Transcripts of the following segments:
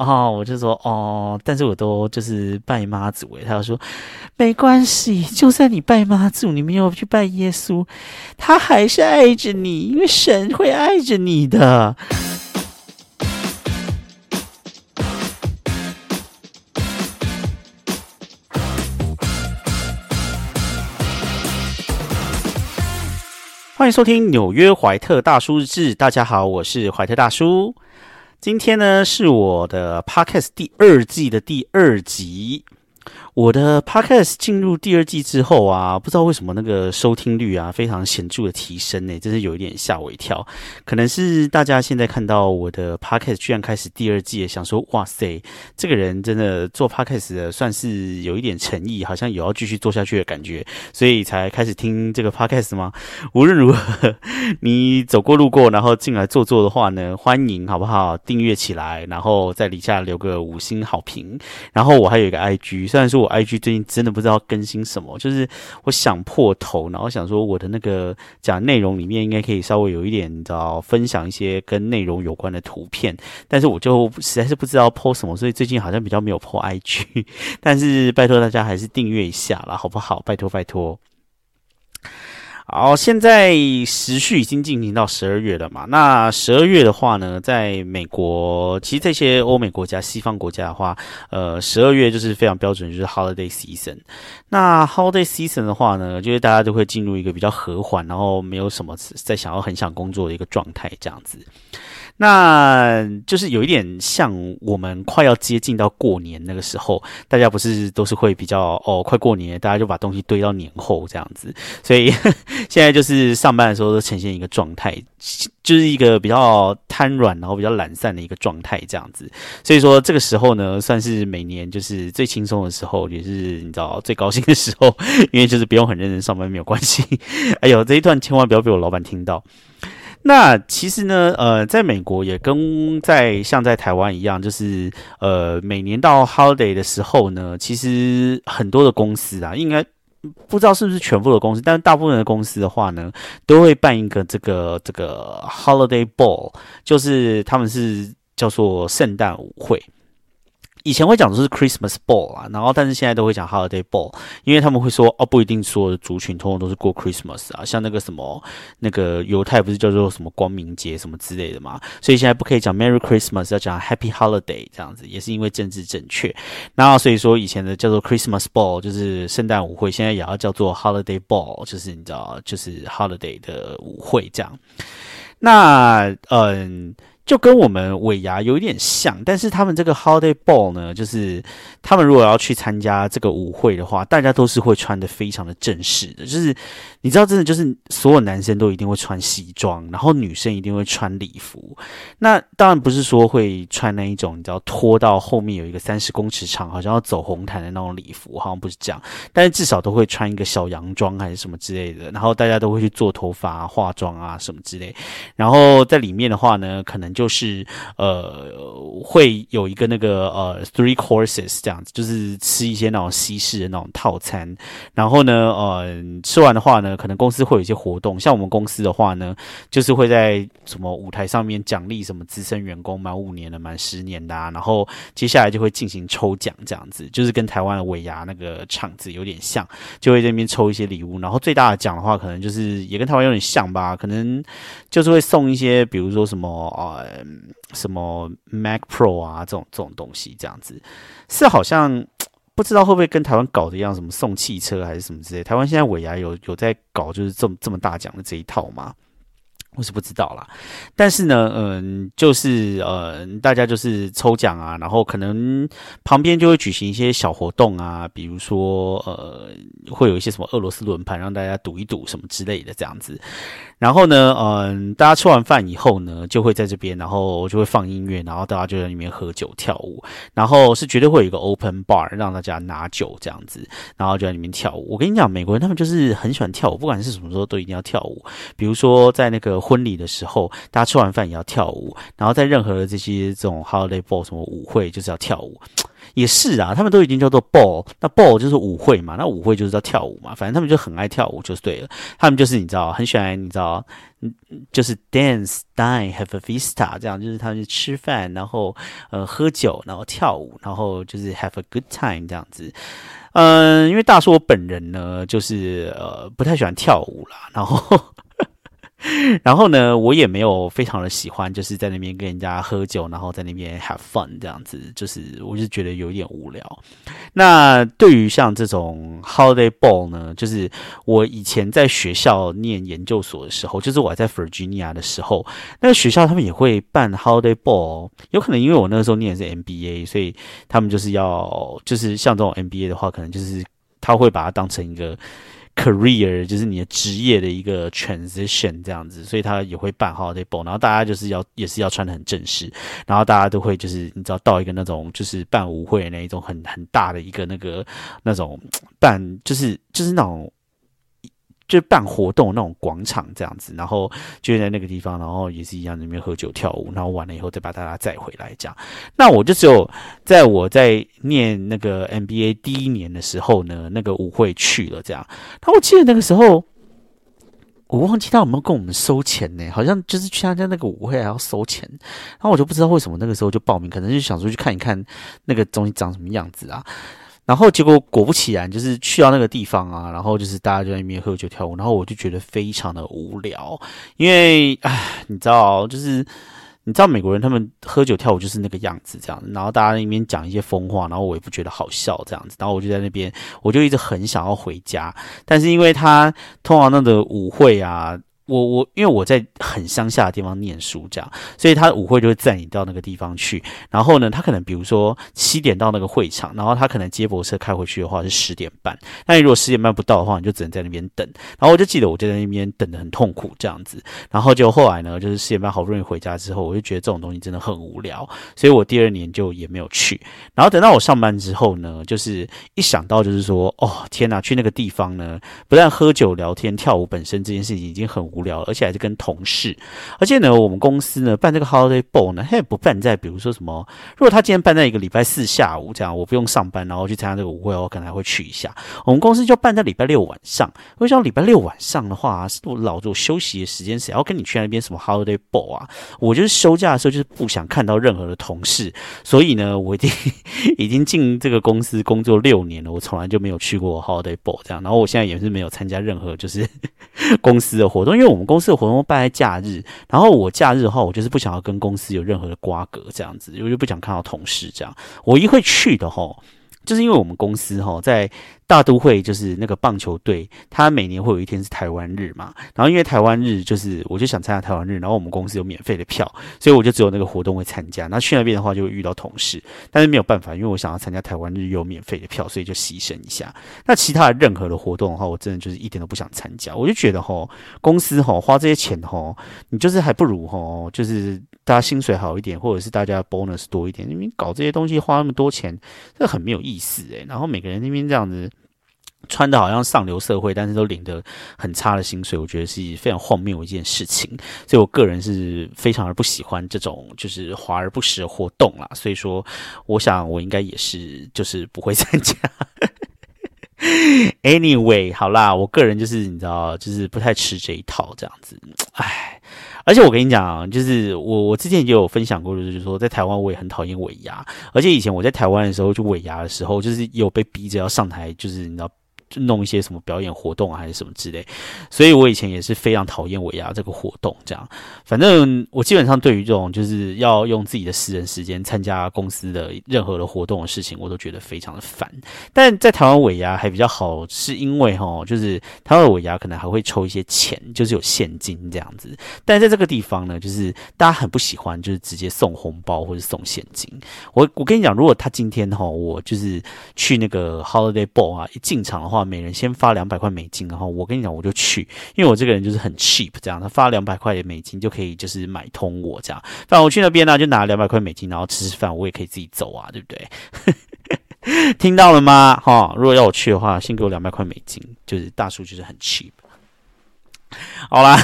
哦，我就说哦，但是我都就是拜妈祖诶。他就说没关系，就算你拜妈祖，你没有去拜耶稣，他还是爱着你，因为神会爱着你的。欢迎收听纽约怀特大叔日志。大家好，我是怀特大叔。今天呢是我的 podcast 第二季的第二集。我的 podcast 进入第二季之后啊，不知道为什么那个收听率啊非常显著的提升呢，真是有一点吓我一跳。可能是大家现在看到我的 podcast 居然开始第二季，想说哇塞，这个人真的做 podcast 的算是有一点诚意，好像有要继续做下去的感觉，所以才开始听这个 podcast 吗？无论如何，你走过路过然后进来坐坐的话呢，欢迎好不好？订阅起来，然后在底下留个五星好评。然后我还有一个 IG，虽然说。我 IG 最近真的不知道更新什么，就是我想破头，然后想说我的那个讲内容里面应该可以稍微有一点，你知道，分享一些跟内容有关的图片，但是我就实在是不知道 po 什么，所以最近好像比较没有 po IG，但是拜托大家还是订阅一下啦，好不好？拜托拜托。好，现在时序已经进行到十二月了嘛？那十二月的话呢，在美国，其实这些欧美国家、西方国家的话，呃，十二月就是非常标准，就是 holiday season。那 holiday season 的话呢，就是大家都会进入一个比较和缓，然后没有什么在想要很想工作的一个状态，这样子。那就是有一点像我们快要接近到过年那个时候，大家不是都是会比较哦，快过年，大家就把东西堆到年后这样子，所以 现在就是上班的时候都呈现一个状态，就是一个比较瘫软，然后比较懒散的一个状态这样子。所以说这个时候呢，算是每年就是最轻松的时候，也是你知道最高兴的时候，因为就是不用很认真上班没有关系。哎呦，这一段千万不要被我老板听到。那其实呢，呃，在美国也跟在像在台湾一样，就是呃，每年到 holiday 的时候呢，其实很多的公司啊，应该不知道是不是全部的公司，但是大部分的公司的话呢，都会办一个这个这个 holiday ball，就是他们是叫做圣诞舞会。以前会讲的是 Christmas Ball 啊，然后但是现在都会讲 Holiday Ball，因为他们会说哦，不一定所有的族群通通都是过 Christmas 啊，像那个什么那个犹太不是叫做什么光明节什么之类的嘛，所以现在不可以讲 Merry Christmas，要讲 Happy Holiday 这样子，也是因为政治正确。然后所以说以前的叫做 Christmas Ball 就是圣诞舞会，现在也要叫做 Holiday Ball，就是你知道就是 Holiday 的舞会这样。那嗯。就跟我们尾牙有一点像，但是他们这个 holiday ball 呢，就是他们如果要去参加这个舞会的话，大家都是会穿的非常的正式的，就是你知道，真的就是所有男生都一定会穿西装，然后女生一定会穿礼服。那当然不是说会穿那一种，你知道拖到后面有一个三十公尺长，好像要走红毯的那种礼服，好像不是这样。但是至少都会穿一个小洋装还是什么之类的，然后大家都会去做头发、化妆啊什么之类。然后在里面的话呢，可能就。就是呃，会有一个那个呃，three courses 这样子，就是吃一些那种西式的那种套餐。然后呢，呃，吃完的话呢，可能公司会有一些活动。像我们公司的话呢，就是会在什么舞台上面奖励什么资深员工满五年的、满十年的。啊。然后接下来就会进行抽奖，这样子，就是跟台湾的尾牙那个场子有点像，就会在那边抽一些礼物。然后最大的奖的话，可能就是也跟台湾有点像吧，可能就是会送一些，比如说什么呃。嗯，什么 Mac Pro 啊，这种这种东西，这样子是好像不知道会不会跟台湾搞的一样，什么送汽车还是什么之类。台湾现在尾牙有有在搞，就是这么这么大奖的这一套吗？我是不知道啦，但是呢，嗯，就是呃，大家就是抽奖啊，然后可能旁边就会举行一些小活动啊，比如说呃，会有一些什么俄罗斯轮盘让大家赌一赌什么之类的这样子。然后呢，嗯，大家吃完饭以后呢，就会在这边，然后就会放音乐，然后大家就在里面喝酒跳舞，然后是绝对会有一个 open bar 让大家拿酒这样子，然后就在里面跳舞。我跟你讲，美国人他们就是很喜欢跳舞，不管是什么时候都一定要跳舞。比如说在那个婚礼的时候，大家吃完饭也要跳舞，然后在任何的这些这种 holiday ball 什么舞会就是要跳舞。也是啊，他们都已经叫做 ball，那 ball 就是舞会嘛，那舞会就是要跳舞嘛，反正他们就很爱跳舞，就是对了。他们就是你知道，很喜欢你知道，就是 dance, dine, have a vista，这样就是他们吃饭，然后呃喝酒，然后跳舞，然后就是 have a good time 这样子。嗯，因为大叔我本人呢，就是呃不太喜欢跳舞啦，然后。然后呢，我也没有非常的喜欢，就是在那边跟人家喝酒，然后在那边 have fun 这样子，就是我就觉得有点无聊。那对于像这种 holiday ball 呢，就是我以前在学校念研究所的时候，就是我在 Virginia 的时候，那个学校他们也会办 holiday ball，有可能因为我那个时候念的是 MBA，所以他们就是要就是像这种 MBA 的话，可能就是他会把它当成一个。Career 就是你的职业的一个 transition 这样子，所以他也会办 holiday ball，然后大家就是要也是要穿的很正式，然后大家都会就是你知道到一个那种就是办舞会那一种很很大的一个那个那种 办就是就是那种。就办活动那种广场这样子，然后就在那个地方，然后也是一样，那边喝酒跳舞，然后完了以后再把大家载回来这样。那我就只有在我在念那个 MBA 第一年的时候呢，那个舞会去了这样。那我记得那个时候，我忘记他有没有跟我们收钱呢？好像就是去参加那个舞会还要收钱，然后我就不知道为什么那个时候就报名，可能就想说去看一看那个东西长什么样子啊。然后结果果不其然，就是去到那个地方啊，然后就是大家就在那边喝酒跳舞，然后我就觉得非常的无聊，因为唉，你知道，就是你知道美国人他们喝酒跳舞就是那个样子这样，然后大家那边讲一些疯话，然后我也不觉得好笑这样子，然后我就在那边，我就一直很想要回家，但是因为他通常那个舞会啊。我我因为我在很乡下的地方念书，这样，所以他舞会就会载你到那个地方去。然后呢，他可能比如说七点到那个会场，然后他可能接驳车开回去的话是十点半。那你如果十点半不到的话，你就只能在那边等。然后我就记得我就在那边等的很痛苦这样子。然后就后来呢，就是十点半好不容易回家之后，我就觉得这种东西真的很无聊，所以我第二年就也没有去。然后等到我上班之后呢，就是一想到就是说，哦天哪，去那个地方呢，不但喝酒聊天跳舞本身这件事情已经很无。无聊，而且还是跟同事，而且呢，我们公司呢办这个 holiday ball 呢，他也不办在，比如说什么，如果他今天办在一个礼拜四下午这样，我不用上班，然后去参加这个舞会，我可能还会去一下。我们公司就办在礼拜六晚上，为什么礼拜六晚上的话，我老子我休息的时间，谁要跟你去那边什么 holiday ball 啊？我就是休假的时候，就是不想看到任何的同事，所以呢，我已经 已经进这个公司工作六年了，我从来就没有去过 holiday ball 这样，然后我现在也是没有参加任何就是 公司的活动，因为。我们公司的活动办在假日，然后我假日的话，我就是不想要跟公司有任何的瓜葛，这样子，我就不想看到同事这样。我一会去的吼，就是因为我们公司吼在。大都会就是那个棒球队，他每年会有一天是台湾日嘛，然后因为台湾日就是我就想参加台湾日，然后我们公司有免费的票，所以我就只有那个活动会参加。那去那边的话就会遇到同事，但是没有办法，因为我想要参加台湾日有免费的票，所以就牺牲一下。那其他的任何的活动的话，我真的就是一点都不想参加。我就觉得吼，公司吼花这些钱吼，你就是还不如吼，就是大家薪水好一点，或者是大家 bonus 多一点。那边搞这些东西花那么多钱，这很没有意思诶。然后每个人那边这样子。穿的好像上流社会，但是都领的很差的薪水，我觉得是非常荒谬一件事情。所以我个人是非常而不喜欢这种就是华而不实的活动啦。所以说，我想我应该也是就是不会参加。Anyway，好啦，我个人就是你知道，就是不太吃这一套这样子。唉，而且我跟你讲，就是我我之前也有分享过，就是说在台湾我也很讨厌尾牙，而且以前我在台湾的时候，就尾牙的时候，就是有被逼着要上台，就是你知道。就弄一些什么表演活动还是什么之类，所以我以前也是非常讨厌尾牙这个活动。这样，反正我基本上对于这种就是要用自己的私人时间参加公司的任何的活动的事情，我都觉得非常的烦。但在台湾尾牙还比较好，是因为哈，就是台湾尾牙可能还会抽一些钱，就是有现金这样子。但在这个地方呢，就是大家很不喜欢，就是直接送红包或者送现金。我我跟你讲，如果他今天哈，我就是去那个 holiday ball 啊，一进场的话。每人先发两百块美金，然后我跟你讲，我就去，因为我这个人就是很 cheap，这样他发两百块的美金就可以就是买通我这样。反正我去那边呢，就拿两百块美金，然后吃吃饭，我也可以自己走啊，对不对？听到了吗？哈，如果要我去的话，先给我两百块美金，就是大叔就是很 cheap。好啦，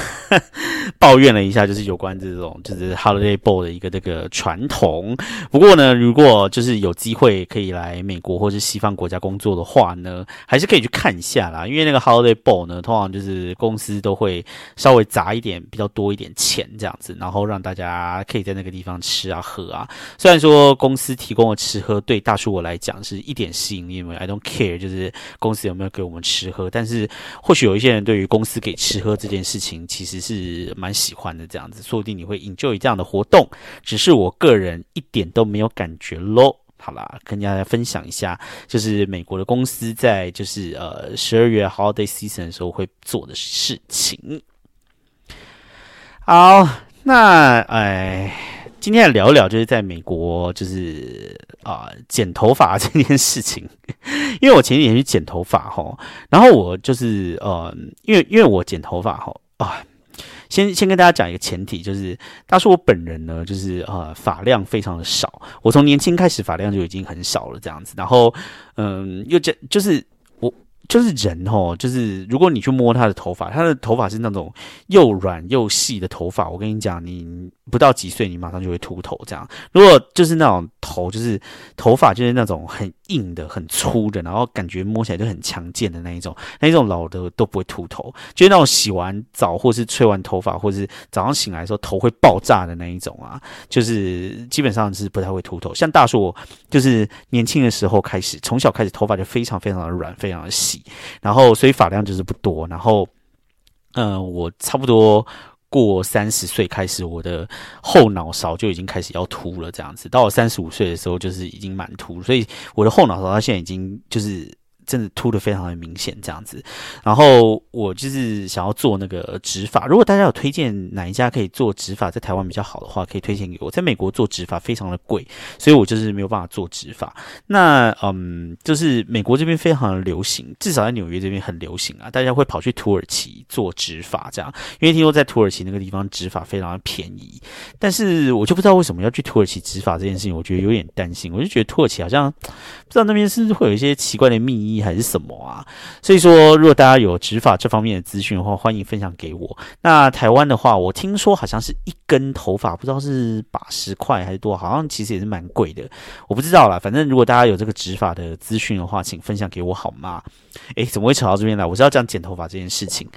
抱怨了一下，就是有关这种就是 Holiday Ball 的一个这个传统。不过呢，如果就是有机会可以来美国或是西方国家工作的话呢，还是可以去看一下啦。因为那个 Holiday Ball 呢，通常就是公司都会稍微砸一点比较多一点钱这样子，然后让大家可以在那个地方吃啊喝啊。虽然说公司提供的吃喝对大叔我来讲是一点吸引力没有，I don't care，就是公司有没有给我们吃喝。但是或许有一些人对于公司给吃喝这件事情其实是蛮喜欢的，这样子说不定你会 enjoy 这样的活动，只是我个人一点都没有感觉咯。好啦，跟大家分享一下，就是美国的公司在就是呃十二月 holiday season 的时候会做的事情。好，那哎。今天来聊一聊，就是在美国，就是啊剪头发这件事情。因为我前几天去剪头发哈，然后我就是呃，因为因为我剪头发哈啊，先先跟大家讲一个前提，就是大叔我本人呢，就是呃发量非常的少，我从年轻开始发量就已经很少了这样子，然后嗯，又这就是。就是人哦，就是如果你去摸他的头发，他的头发是那种又软又细的头发。我跟你讲，你不到几岁，你马上就会秃头。这样，如果就是那种头，就是头发就是那种很硬的、很粗的，然后感觉摸起来就很强健的那一种，那一种老的都不会秃头。就是那种洗完澡或是吹完头发，或是早上醒来的时候头会爆炸的那一种啊，就是基本上是不太会秃头。像大叔，就是年轻的时候开始，从小开始头发就非常非常的软，非常的细。然后，所以发量就是不多。然后，嗯，我差不多过三十岁开始，我的后脑勺就已经开始要秃了。这样子，到我三十五岁的时候，就是已经满秃。所以，我的后脑勺它现在已经就是。真的秃的非常的明显，这样子。然后我就是想要做那个植发，如果大家有推荐哪一家可以做植发在台湾比较好的话，可以推荐给我。在美国做植发非常的贵，所以我就是没有办法做植发。那嗯，就是美国这边非常的流行，至少在纽约这边很流行啊，大家会跑去土耳其做植发这样，因为听说在土耳其那个地方植发非常的便宜。但是我就不知道为什么要去土耳其植发这件事情，我觉得有点担心。我就觉得土耳其好像不知道那边是不是会有一些奇怪的秘还是什么啊？所以说，如果大家有执法这方面的资讯的话，欢迎分享给我。那台湾的话，我听说好像是一根头发，不知道是八十块还是多，好像其实也是蛮贵的。我不知道啦，反正如果大家有这个执法的资讯的话，请分享给我好吗？诶，怎么会扯到这边来？我是要讲剪头发这件事情。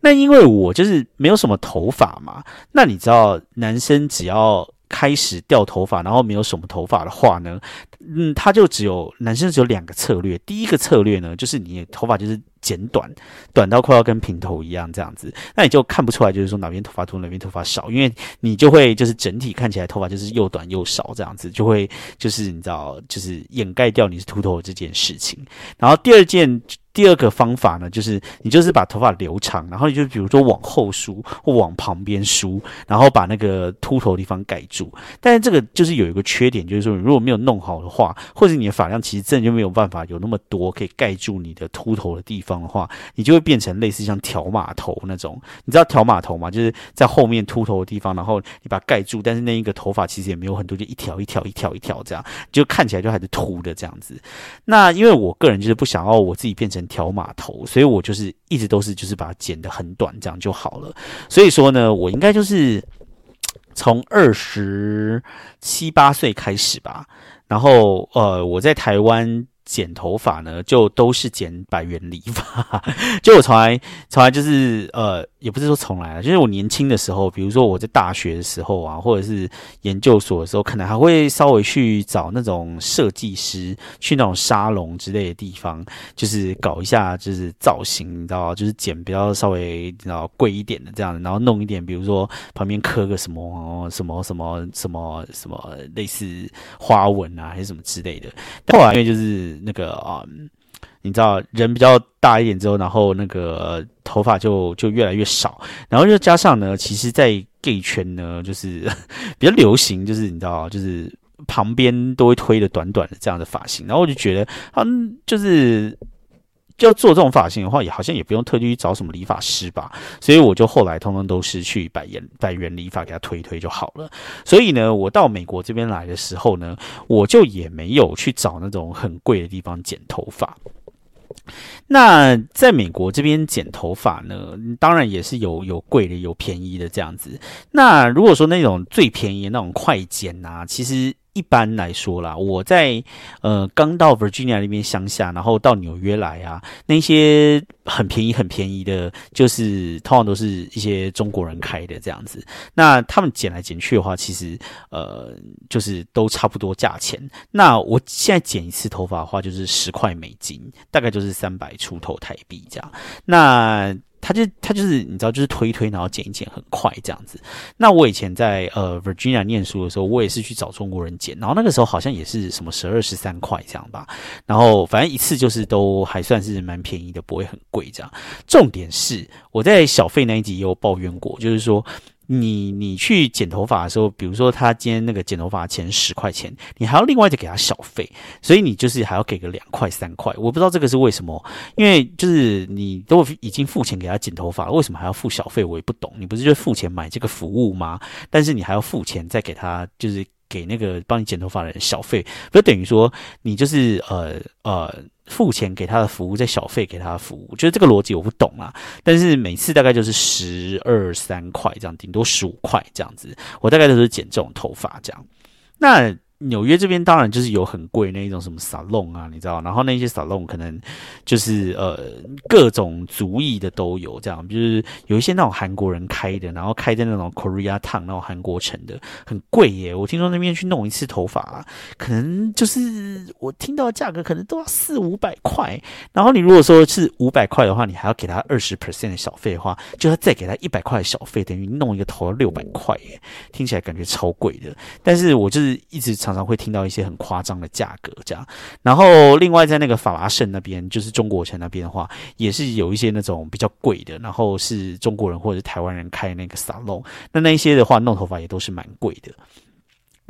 那因为我就是没有什么头发嘛。那你知道，男生只要开始掉头发，然后没有什么头发的话呢？嗯，他就只有男生只有两个策略。第一个策略呢，就是你头发就是剪短，短到快要跟平头一样这样子，那你就看不出来，就是说哪边头发多，哪边头发少，因为你就会就是整体看起来头发就是又短又少这样子，就会就是你知道，就是掩盖掉你是秃头这件事情。然后第二件。第二个方法呢，就是你就是把头发留长，然后你就比如说往后梳或往旁边梳，然后把那个秃头的地方盖住。但是这个就是有一个缺点，就是说如果没有弄好的话，或者你的发量其实真的就没有办法有那么多可以盖住你的秃头的地方的话，你就会变成类似像条码头那种。你知道条码头吗？就是在后面秃头的地方，然后你把它盖住，但是那一个头发其实也没有很多，就一条一条一条一条这样，就看起来就还是秃的这样子。那因为我个人就是不想要我自己变成。条码头，所以我就是一直都是就是把它剪得很短，这样就好了。所以说呢，我应该就是从二十七八岁开始吧，然后呃，我在台湾。剪头发呢，就都是剪百元理发。就我从来从来就是呃，也不是说从来啊，就是我年轻的时候，比如说我在大学的时候啊，或者是研究所的时候，可能还会稍微去找那种设计师，去那种沙龙之类的地方，就是搞一下就是造型，你知道，就是剪比较稍微你知道贵一点的这样，然后弄一点，比如说旁边刻个什么什么什么什么什么类似花纹啊，还是什么之类的。后来因为就是。那个啊，你知道人比较大一点之后，然后那个头发就就越来越少，然后又加上呢，其实，在 gay 圈呢，就是 比较流行，就是你知道，就是旁边都会推的短短的这样的发型，然后我就觉得，嗯，就是要做这种发型的话，也好像也不用特地去找什么理发师吧，所以我就后来通通都是去百元百元理发给他推一推就好了。所以呢，我到美国这边来的时候呢，我就也没有去找那种很贵的地方剪头发。那在美国这边剪头发呢，当然也是有有贵的，有便宜的这样子。那如果说那种最便宜的那种快剪啊，其实。一般来说啦，我在呃刚到 Virginia 那边乡下，然后到纽约来啊，那些很便宜很便宜的，就是通常都是一些中国人开的这样子。那他们剪来剪去的话，其实呃就是都差不多价钱。那我现在剪一次头发的话，就是十块美金，大概就是三百出头台币这样。那他就他就是你知道，就是推一推，然后剪一剪，很快这样子。那我以前在呃 Virginia 念书的时候，我也是去找中国人剪，然后那个时候好像也是什么十二十三块这样吧。然后反正一次就是都还算是蛮便宜的，不会很贵这样。重点是我在小费那一集也有抱怨过，就是说。你你去剪头发的时候，比如说他今天那个剪头发钱十块钱，你还要另外再给他小费，所以你就是还要给个两块三块。我不知道这个是为什么，因为就是你都已经付钱给他剪头发了，为什么还要付小费？我也不懂。你不是就付钱买这个服务吗？但是你还要付钱再给他，就是给那个帮你剪头发的人小费，不就等于说你就是呃呃。付钱给他的服务，再小费给他的服务，我觉得这个逻辑我不懂啊。但是每次大概就是十二三块这样，顶多十五块这样子。我大概都是剪这种头发这样。那。纽约这边当然就是有很贵那一种什么沙龙啊，你知道，然后那些沙龙可能就是呃各种族裔的都有这样，就是有一些那种韩国人开的，然后开在那种 Korea 烫那种韩国城的，很贵耶。我听说那边去弄一次头发，可能就是我听到价格可能都要四五百块。然后你如果说是五百块的话，你还要给他二十 percent 的小费的话，就要再给他一百块的小费，等于弄一个头要六百块耶，听起来感觉超贵的。但是我就是一直常常会听到一些很夸张的价格，这样。然后另外在那个法拉盛那边，就是中国城那边的话，也是有一些那种比较贵的，然后是中国人或者台湾人开那个沙龙，那那一些的话弄头发也都是蛮贵的。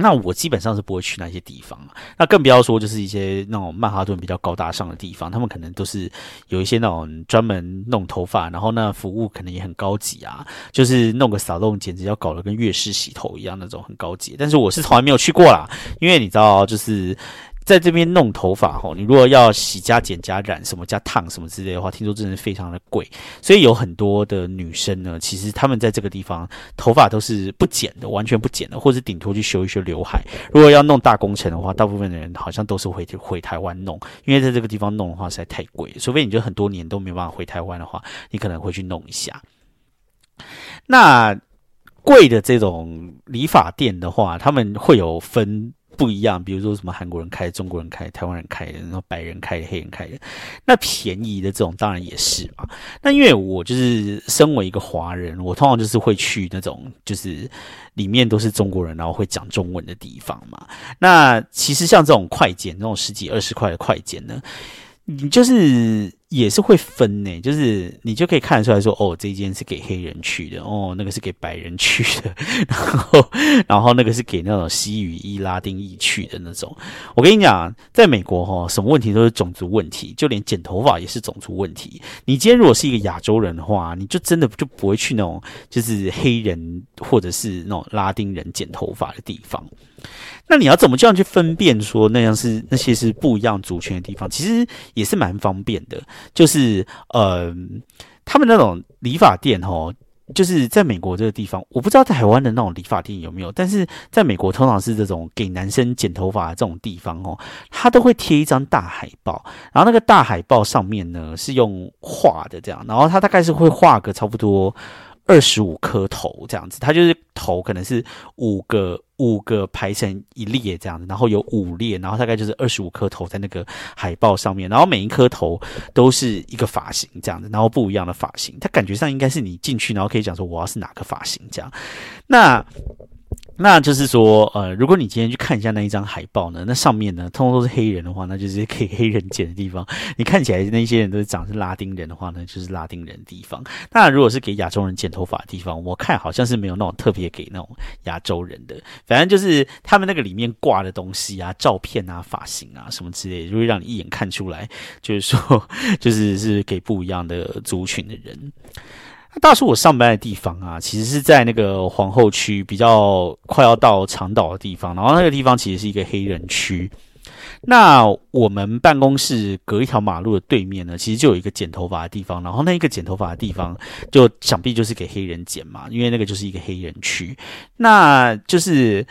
那我基本上是不会去那些地方那更不要说就是一些那种曼哈顿比较高大上的地方，他们可能都是有一些那种专门弄头发，然后那服务可能也很高级啊，就是弄个扫弄，简直要搞得跟月式洗头一样那种很高级。但是我是从来没有去过啦，因为你知道就是。在这边弄头发吼，你如果要洗加剪加染什么加烫什么之类的话，听说真的非常的贵，所以有很多的女生呢，其实她们在这个地方头发都是不剪的，完全不剪的，或者顶多去修一修刘海。如果要弄大工程的话，大部分的人好像都是回回台湾弄，因为在这个地方弄的话实在太贵，除非你就很多年都没办法回台湾的话，你可能会去弄一下。那贵的这种理发店的话，他们会有分。不一样，比如说什么韩国人开、中国人开、台湾人开的，然后白人开、黑人开的，那便宜的这种当然也是嘛。那因为我就是身为一个华人，我通常就是会去那种就是里面都是中国人，然后会讲中文的地方嘛。那其实像这种快件，那种十几二十块的快件呢，你就是。也是会分呢，就是你就可以看得出来说，哦，这一间是给黑人去的，哦，那个是给白人去的，然后，然后那个是给那种西语裔、拉丁裔去的那种。我跟你讲，在美国哈，什么问题都是种族问题，就连剪头发也是种族问题。你今天如果是一个亚洲人的话，你就真的就不会去那种就是黑人或者是那种拉丁人剪头发的地方。那你要怎么这样去分辨说那样是那些是不一样族群的地方？其实也是蛮方便的，就是呃，他们那种理发店哦，就是在美国这个地方，我不知道台湾的那种理发店有没有，但是在美国通常是这种给男生剪头发的这种地方哦，他都会贴一张大海报，然后那个大海报上面呢是用画的这样，然后他大概是会画个差不多。二十五颗头这样子，它就是头可能是五个五个排成一列这样子，然后有五列，然后大概就是二十五颗头在那个海报上面，然后每一颗头都是一个发型这样子，然后不一样的发型，它感觉上应该是你进去，然后可以讲说我要是哪个发型这样，那。那就是说，呃，如果你今天去看一下那一张海报呢，那上面呢，通通都是黑人的话，那就是给黑人剪的地方。你看起来那些人都是长是拉丁人的话呢，就是拉丁人的地方。那如果是给亚洲人剪头发的地方，我看好像是没有那种特别给那种亚洲人的。反正就是他们那个里面挂的东西啊、照片啊、发型啊什么之类，就会让你一眼看出来，就是说，就是是给不一样的族群的人。大叔，我上班的地方啊，其实是在那个皇后区比较快要到长岛的地方，然后那个地方其实是一个黑人区。那我们办公室隔一条马路的对面呢，其实就有一个剪头发的地方，然后那一个剪头发的地方，就想必就是给黑人剪嘛，因为那个就是一个黑人区。那就是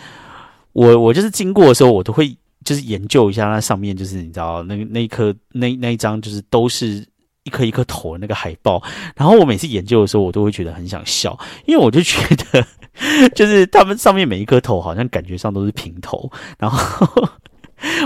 我我就是经过的时候，我都会就是研究一下那上面，就是你知道那那一颗那那一张就是都是。一颗一颗头的那个海报，然后我每次研究的时候，我都会觉得很想笑，因为我就觉得，就是他们上面每一颗头好像感觉上都是平头，然后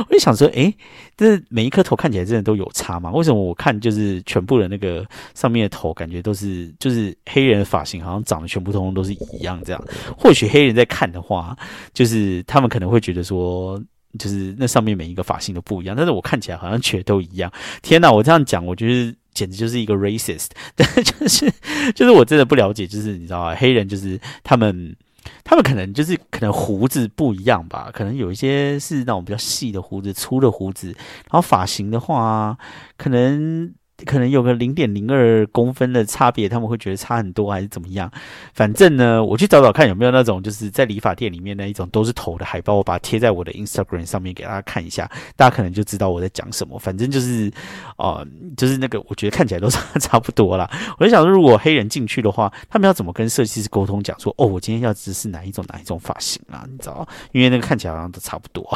我就想说，诶，这每一颗头看起来真的都有差吗？为什么我看就是全部的那个上面的头，感觉都是就是黑人的发型，好像长得全部通通都是一样这样？或许黑人在看的话，就是他们可能会觉得说，就是那上面每一个发型都不一样，但是我看起来好像觉得都一样。天哪，我这样讲，我觉得。简直就是一个 racist，但 就是就是我真的不了解，就是你知道啊，黑人就是他们，他们可能就是可能胡子不一样吧，可能有一些是那种比较细的胡子、粗的胡子，然后发型的话，可能。可能有个零点零二公分的差别，他们会觉得差很多还是怎么样？反正呢，我去找找看有没有那种就是在理发店里面那一种都是头的海报，我把它贴在我的 Instagram 上面给大家看一下，大家可能就知道我在讲什么。反正就是，呃，就是那个我觉得看起来都差差不多啦。我就想说，如果黑人进去的话，他们要怎么跟设计师沟通，讲说哦，我今天要只是哪一种哪一种发型啊？你知道因为那个看起来好像都差不多。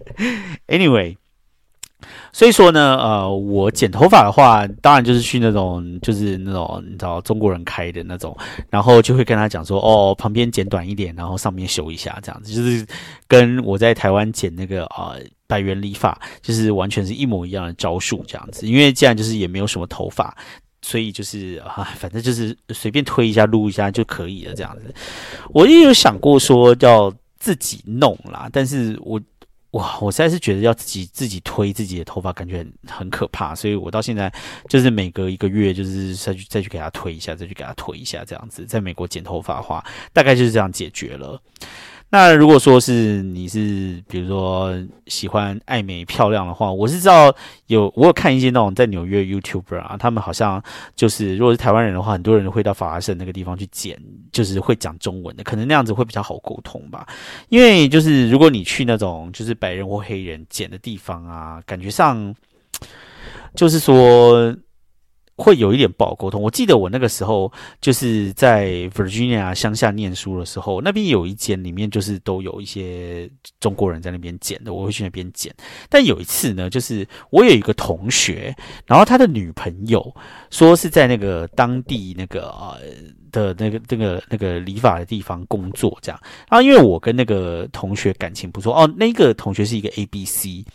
Anyway。所以说呢，呃，我剪头发的话，当然就是去那种，就是那种你知道中国人开的那种，然后就会跟他讲说，哦，旁边剪短一点，然后上面修一下，这样子，就是跟我在台湾剪那个啊百元理发，就是完全是一模一样的招数，这样子。因为既然就是也没有什么头发，所以就是啊，反正就是随便推一下、撸一下就可以了，这样子。我也有想过说要自己弄啦，但是我。哇，我实在是觉得要自己自己推自己的头发，感觉很很可怕，所以我到现在就是每隔一个月，就是再去再去给他推一下，再去给他推一下，这样子，在美国剪头发的话，大概就是这样解决了。那如果说是你是比如说喜欢爱美漂亮的话，我是知道有我有看一些那种在纽约 YouTuber 啊，他们好像就是如果是台湾人的话，很多人会到法拉盛那个地方去剪，就是会讲中文的，可能那样子会比较好沟通吧。因为就是如果你去那种就是白人或黑人剪的地方啊，感觉上就是说。会有一点不好沟通。我记得我那个时候就是在 Virginia 乡下念书的时候，那边有一间里面就是都有一些中国人在那边剪的，我会去那边剪。但有一次呢，就是我有一个同学，然后他的女朋友说是在那个当地那个呃的那个那个那个理发的地方工作这样。然后因为我跟那个同学感情不错哦，那个同学是一个 A B C，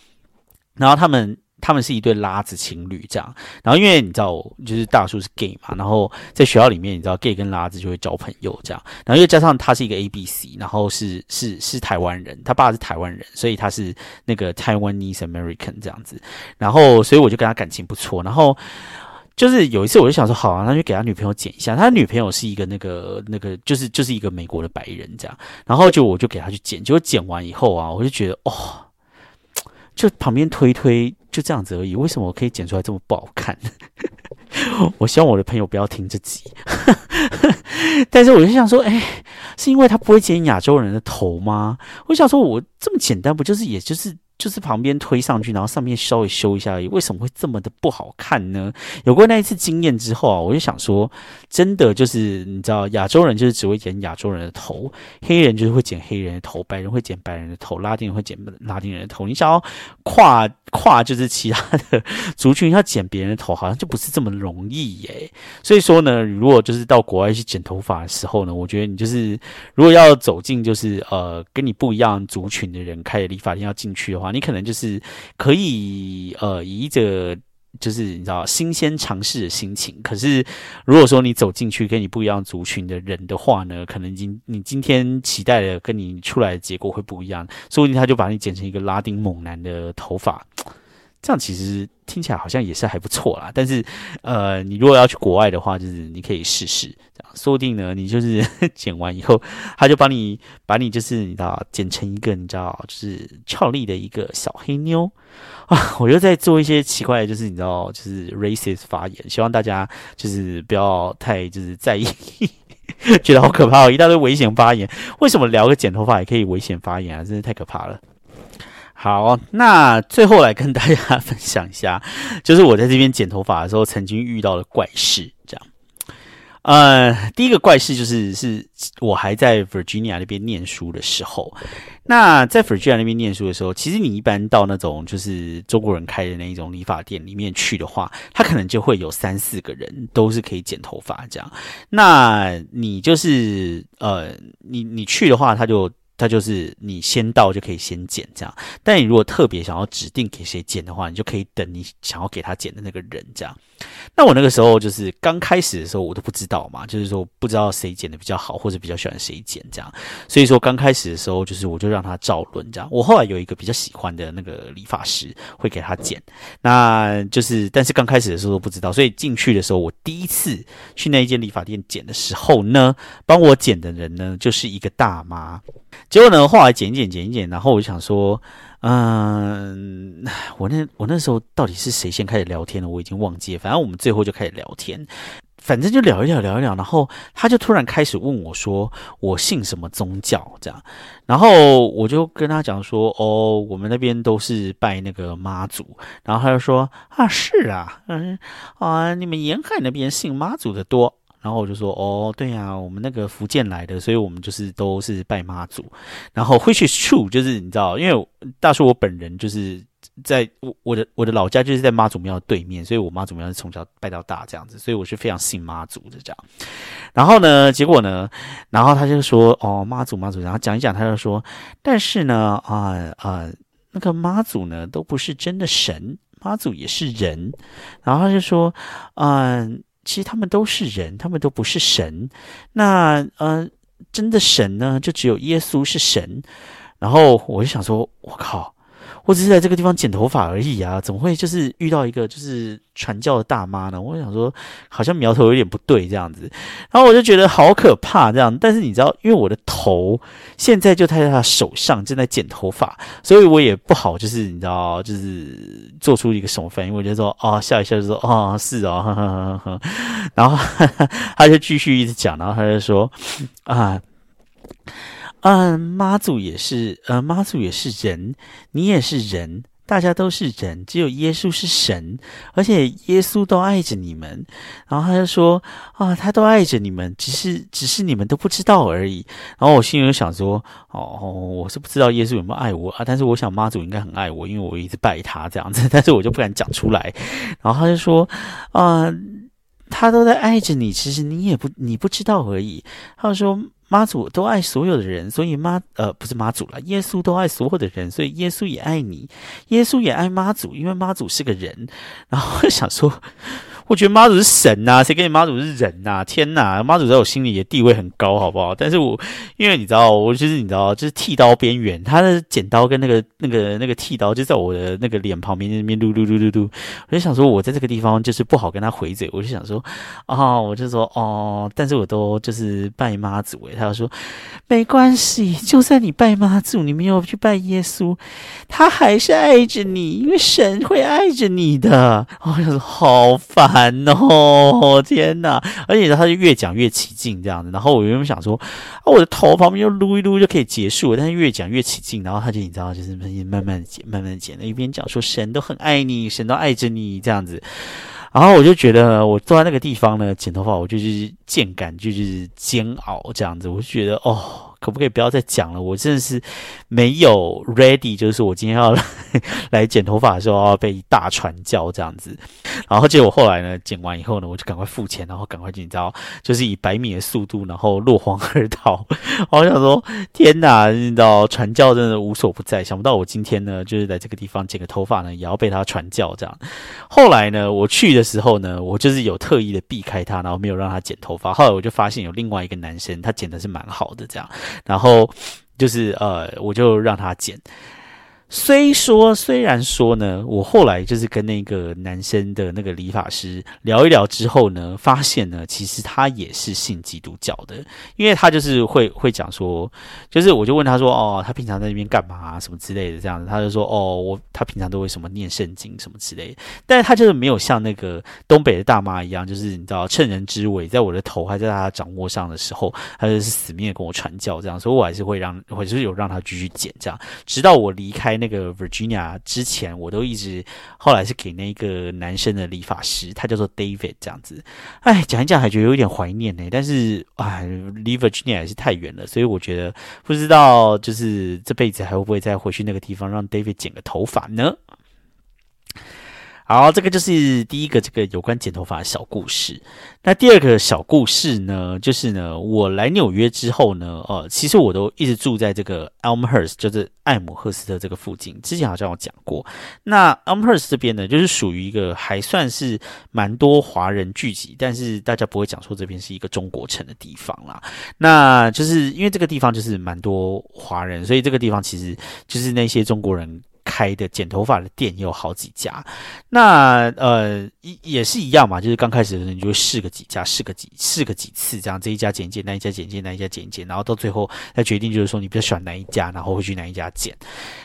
然后他们。他们是一对拉子情侣这样，然后因为你知道，就是大叔是 gay 嘛，然后在学校里面，你知道 gay 跟拉子就会交朋友这样，然后又加上他是一个 A B C，然后是是是台湾人，他爸是台湾人，所以他是那个 Taiwanese American 这样子，然后所以我就跟他感情不错，然后就是有一次我就想说，好啊，那就给他女朋友剪一下，他女朋友是一个那个那个就是就是一个美国的白人这样，然后就我就给他去剪，结果剪完以后啊，我就觉得哦。就旁边推推就这样子而已，为什么我可以剪出来这么不好看？我希望我的朋友不要听这集，但是我就想说，哎，是因为他不会剪亚洲人的头吗？我想说，我这么简单，不就是也就是。就是旁边推上去，然后上面稍微修一下而已。为什么会这么的不好看呢？有过那一次经验之后啊，我就想说，真的就是你知道，亚洲人就是只会剪亚洲人的头，黑人就是会剪黑人的头，白人会剪白人的头，拉丁人会剪拉丁人的头。你想要跨跨就是其他的族群要剪别人的头，好像就不是这么容易耶。所以说呢，如果就是到国外去剪头发的时候呢，我觉得你就是如果要走进就是呃跟你不一样族群的人开的理发店要进去的话。你可能就是可以呃，以着就是你知道新鲜尝试的心情。可是如果说你走进去跟你不一样族群的人的话呢，可能今你今天期待的跟你出来的结果会不一样。说不定他就把你剪成一个拉丁猛男的头发。这样其实听起来好像也是还不错啦。但是，呃，你如果要去国外的话，就是你可以试试，这样说不定呢，你就是 剪完以后，他就帮你把你就是你知道剪成一个你知道就是俏丽的一个小黑妞啊。我又在做一些奇怪的，就是你知道就是 racist 发言，希望大家就是不要太就是在意。觉得好可怕哦！一大堆危险发言，为什么聊个剪头发也可以危险发言啊？真是太可怕了。好，那最后来跟大家分享一下，就是我在这边剪头发的时候曾经遇到的怪事。这样，呃，第一个怪事就是是我还在 Virginia 那边念书的时候。那在 Virginia 那边念书的时候，其实你一般到那种就是中国人开的那一种理发店里面去的话，他可能就会有三四个人都是可以剪头发这样。那你就是呃，你你去的话，他就。他就是你先到就可以先剪这样，但你如果特别想要指定给谁剪的话，你就可以等你想要给他剪的那个人这样。那我那个时候就是刚开始的时候，我都不知道嘛，就是说不知道谁剪的比较好，或者比较喜欢谁剪这样。所以说刚开始的时候，就是我就让他照轮这样。我后来有一个比较喜欢的那个理发师会给他剪，那就是但是刚开始的时候都不知道，所以进去的时候，我第一次去那一间理发店剪的时候呢，帮我剪的人呢就是一个大妈。结果呢，后来剪剪，剪剪，然后我就想说，嗯，我那我那时候到底是谁先开始聊天的？我已经忘记了。反正我们最后就开始聊天，反正就聊一聊，聊一聊。然后他就突然开始问我说：“我信什么宗教？”这样，然后我就跟他讲说：“哦，我们那边都是拜那个妈祖。”然后他就说：“啊，是啊，嗯啊，你们沿海那边信妈祖的多。”然后我就说哦，对呀，我们那个福建来的，所以我们就是都是拜妈祖。然后 which is true，就是你知道，因为大叔我本人就是在我我的我的老家就是在妈祖庙对面，所以我妈祖庙是从小拜到大这样子，所以我是非常信妈祖的这样。然后呢，结果呢，然后他就说哦，妈祖妈祖，然后讲一讲，他就说，但是呢，啊啊，那个妈祖呢都不是真的神，妈祖也是人。然后他就说，嗯。其实他们都是人，他们都不是神。那呃，真的神呢，就只有耶稣是神。然后我就想说，我靠。我只是在这个地方剪头发而已啊，怎么会就是遇到一个就是传教的大妈呢？我想说，好像苗头有点不对这样子，然后我就觉得好可怕这样。但是你知道，因为我的头现在就在他手上，正在剪头发，所以我也不好就是你知道，就是做出一个什么反应。我就说哦，笑一笑就说哦，是哦，然后 他就继续一直讲，然后他就说啊。嗯，妈祖也是，呃，妈祖也是人，你也是人，大家都是人，只有耶稣是神，而且耶稣都爱着你们。然后他就说啊，他都爱着你们，只是只是你们都不知道而已。然后我心里就想说，哦，我是不知道耶稣有没有爱我啊，但是我想妈祖应该很爱我，因为我一直拜他这样子，但是我就不敢讲出来。然后他就说啊，他都在爱着你，其实你也不你不知道而已。他就说。妈祖都爱所有的人，所以妈呃不是妈祖了，耶稣都爱所有的人，所以耶稣也爱你，耶稣也爱妈祖，因为妈祖是个人。然后想说。我觉得妈祖是神呐，谁跟你妈祖是人呐？天呐，妈祖在我心里的地位很高，好不好？但是我因为你知道，我就是你知道，就是剃刀边缘，他的剪刀跟那个那个那个剃刀就在我的那个脸旁边那边噜噜噜噜噜，我就想说，我在这个地方就是不好跟他回嘴，我就想说，哦，我就说哦，但是我都就是拜妈祖诶，他就说没关系，就算你拜妈祖，你没有去拜耶稣，他还是爱着你，因为神会爱着你的。我想说好烦。哦，天哪！而且他就越讲越起劲这样子，然后我原本想说，啊，我的头旁边就撸一撸就可以结束了，但是越讲越起劲，然后他就你知道，就是慢慢慢剪，慢慢剪，一边讲说神都很爱你，神都爱着你这样子，然后我就觉得我坐在那个地方呢，剪头发，我就是渐感就是煎熬这样子，我就觉得哦。可不可以不要再讲了？我真的是没有 ready，就是我今天要来 来剪头发的时候要被大传教这样子。然后结果后来呢，剪完以后呢，我就赶快付钱，然后赶快你知道，就是以百米的速度，然后落荒而逃。我想说，天哪，你知道传教真的无所不在。想不到我今天呢，就是在这个地方剪个头发呢，也要被他传教这样。后来呢，我去的时候呢，我就是有特意的避开他，然后没有让他剪头发。后来我就发现有另外一个男生，他剪的是蛮好的这样。然后就是呃，我就让他剪。虽说，虽然说呢，我后来就是跟那个男生的那个理发师聊一聊之后呢，发现呢，其实他也是信基督教的，因为他就是会会讲说，就是我就问他说，哦，他平常在那边干嘛什么之类的这样子，他就说，哦，我他平常都会什么念圣经什么之类的，但是他就是没有像那个东北的大妈一样，就是你知道趁人之危，在我的头还在他掌握上的时候，他就是死命跟我传教这样，所以我还是会让，我就是有让他继续剪这样，直到我离开。那个 Virginia 之前，我都一直后来是给那个男生的理发师，他叫做 David 这样子。哎，讲一讲还觉得有点怀念呢。但是哎，离 Virginia 还是太远了，所以我觉得不知道就是这辈子还会不会再回去那个地方让 David 剪个头发呢？好，这个就是第一个这个有关剪头发的小故事。那第二个小故事呢，就是呢，我来纽约之后呢，呃，其实我都一直住在这个 Elmhurst，就是艾姆赫斯特这个附近。之前好像有讲过。那 Elmhurst 这边呢，就是属于一个还算是蛮多华人聚集，但是大家不会讲说这边是一个中国城的地方啦。那就是因为这个地方就是蛮多华人，所以这个地方其实就是那些中国人。开的剪头发的店也有好几家，那呃也也是一样嘛，就是刚开始的时候你就会试个几家，试个几试个几次，这样这一家剪一剪，那一家剪一剪，那一家剪一剪，然后到最后再决定就是说你比较喜欢哪一家，然后会去哪一家剪。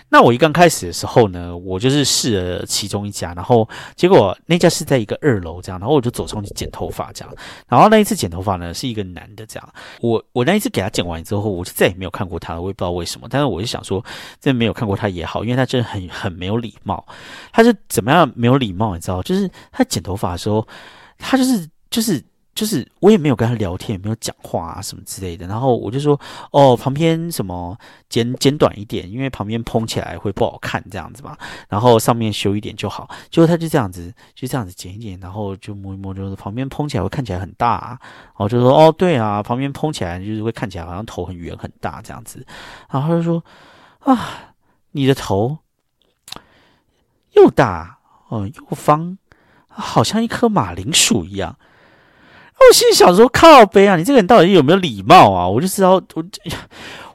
那我一刚开始的时候呢，我就是试了其中一家，然后结果那家是在一个二楼这样，然后我就走上去剪头发这样，然后那一次剪头发呢是一个男的这样，我我那一次给他剪完之后，我就再也没有看过他了，我也不知道为什么，但是我就想说，这没有看过他也好，因为他真的很很没有礼貌，他是怎么样没有礼貌，你知道，就是他剪头发的时候，他就是就是。就是我也没有跟他聊天，也没有讲话啊什么之类的。然后我就说，哦，旁边什么剪剪短一点，因为旁边蓬起来会不好看这样子嘛。然后上面修一点就好。结果他就这样子，就这样子剪一剪，然后就摸一摸，就是旁边蓬起来会看起来很大。然后就说，哦，对啊，旁边蓬起来就是会看起来好像头很圆很大这样子。然后他就说，啊，你的头又大哦又方，好像一颗马铃薯一样。我心里想说：“靠背啊，你这个人到底有没有礼貌啊？”我就知道，我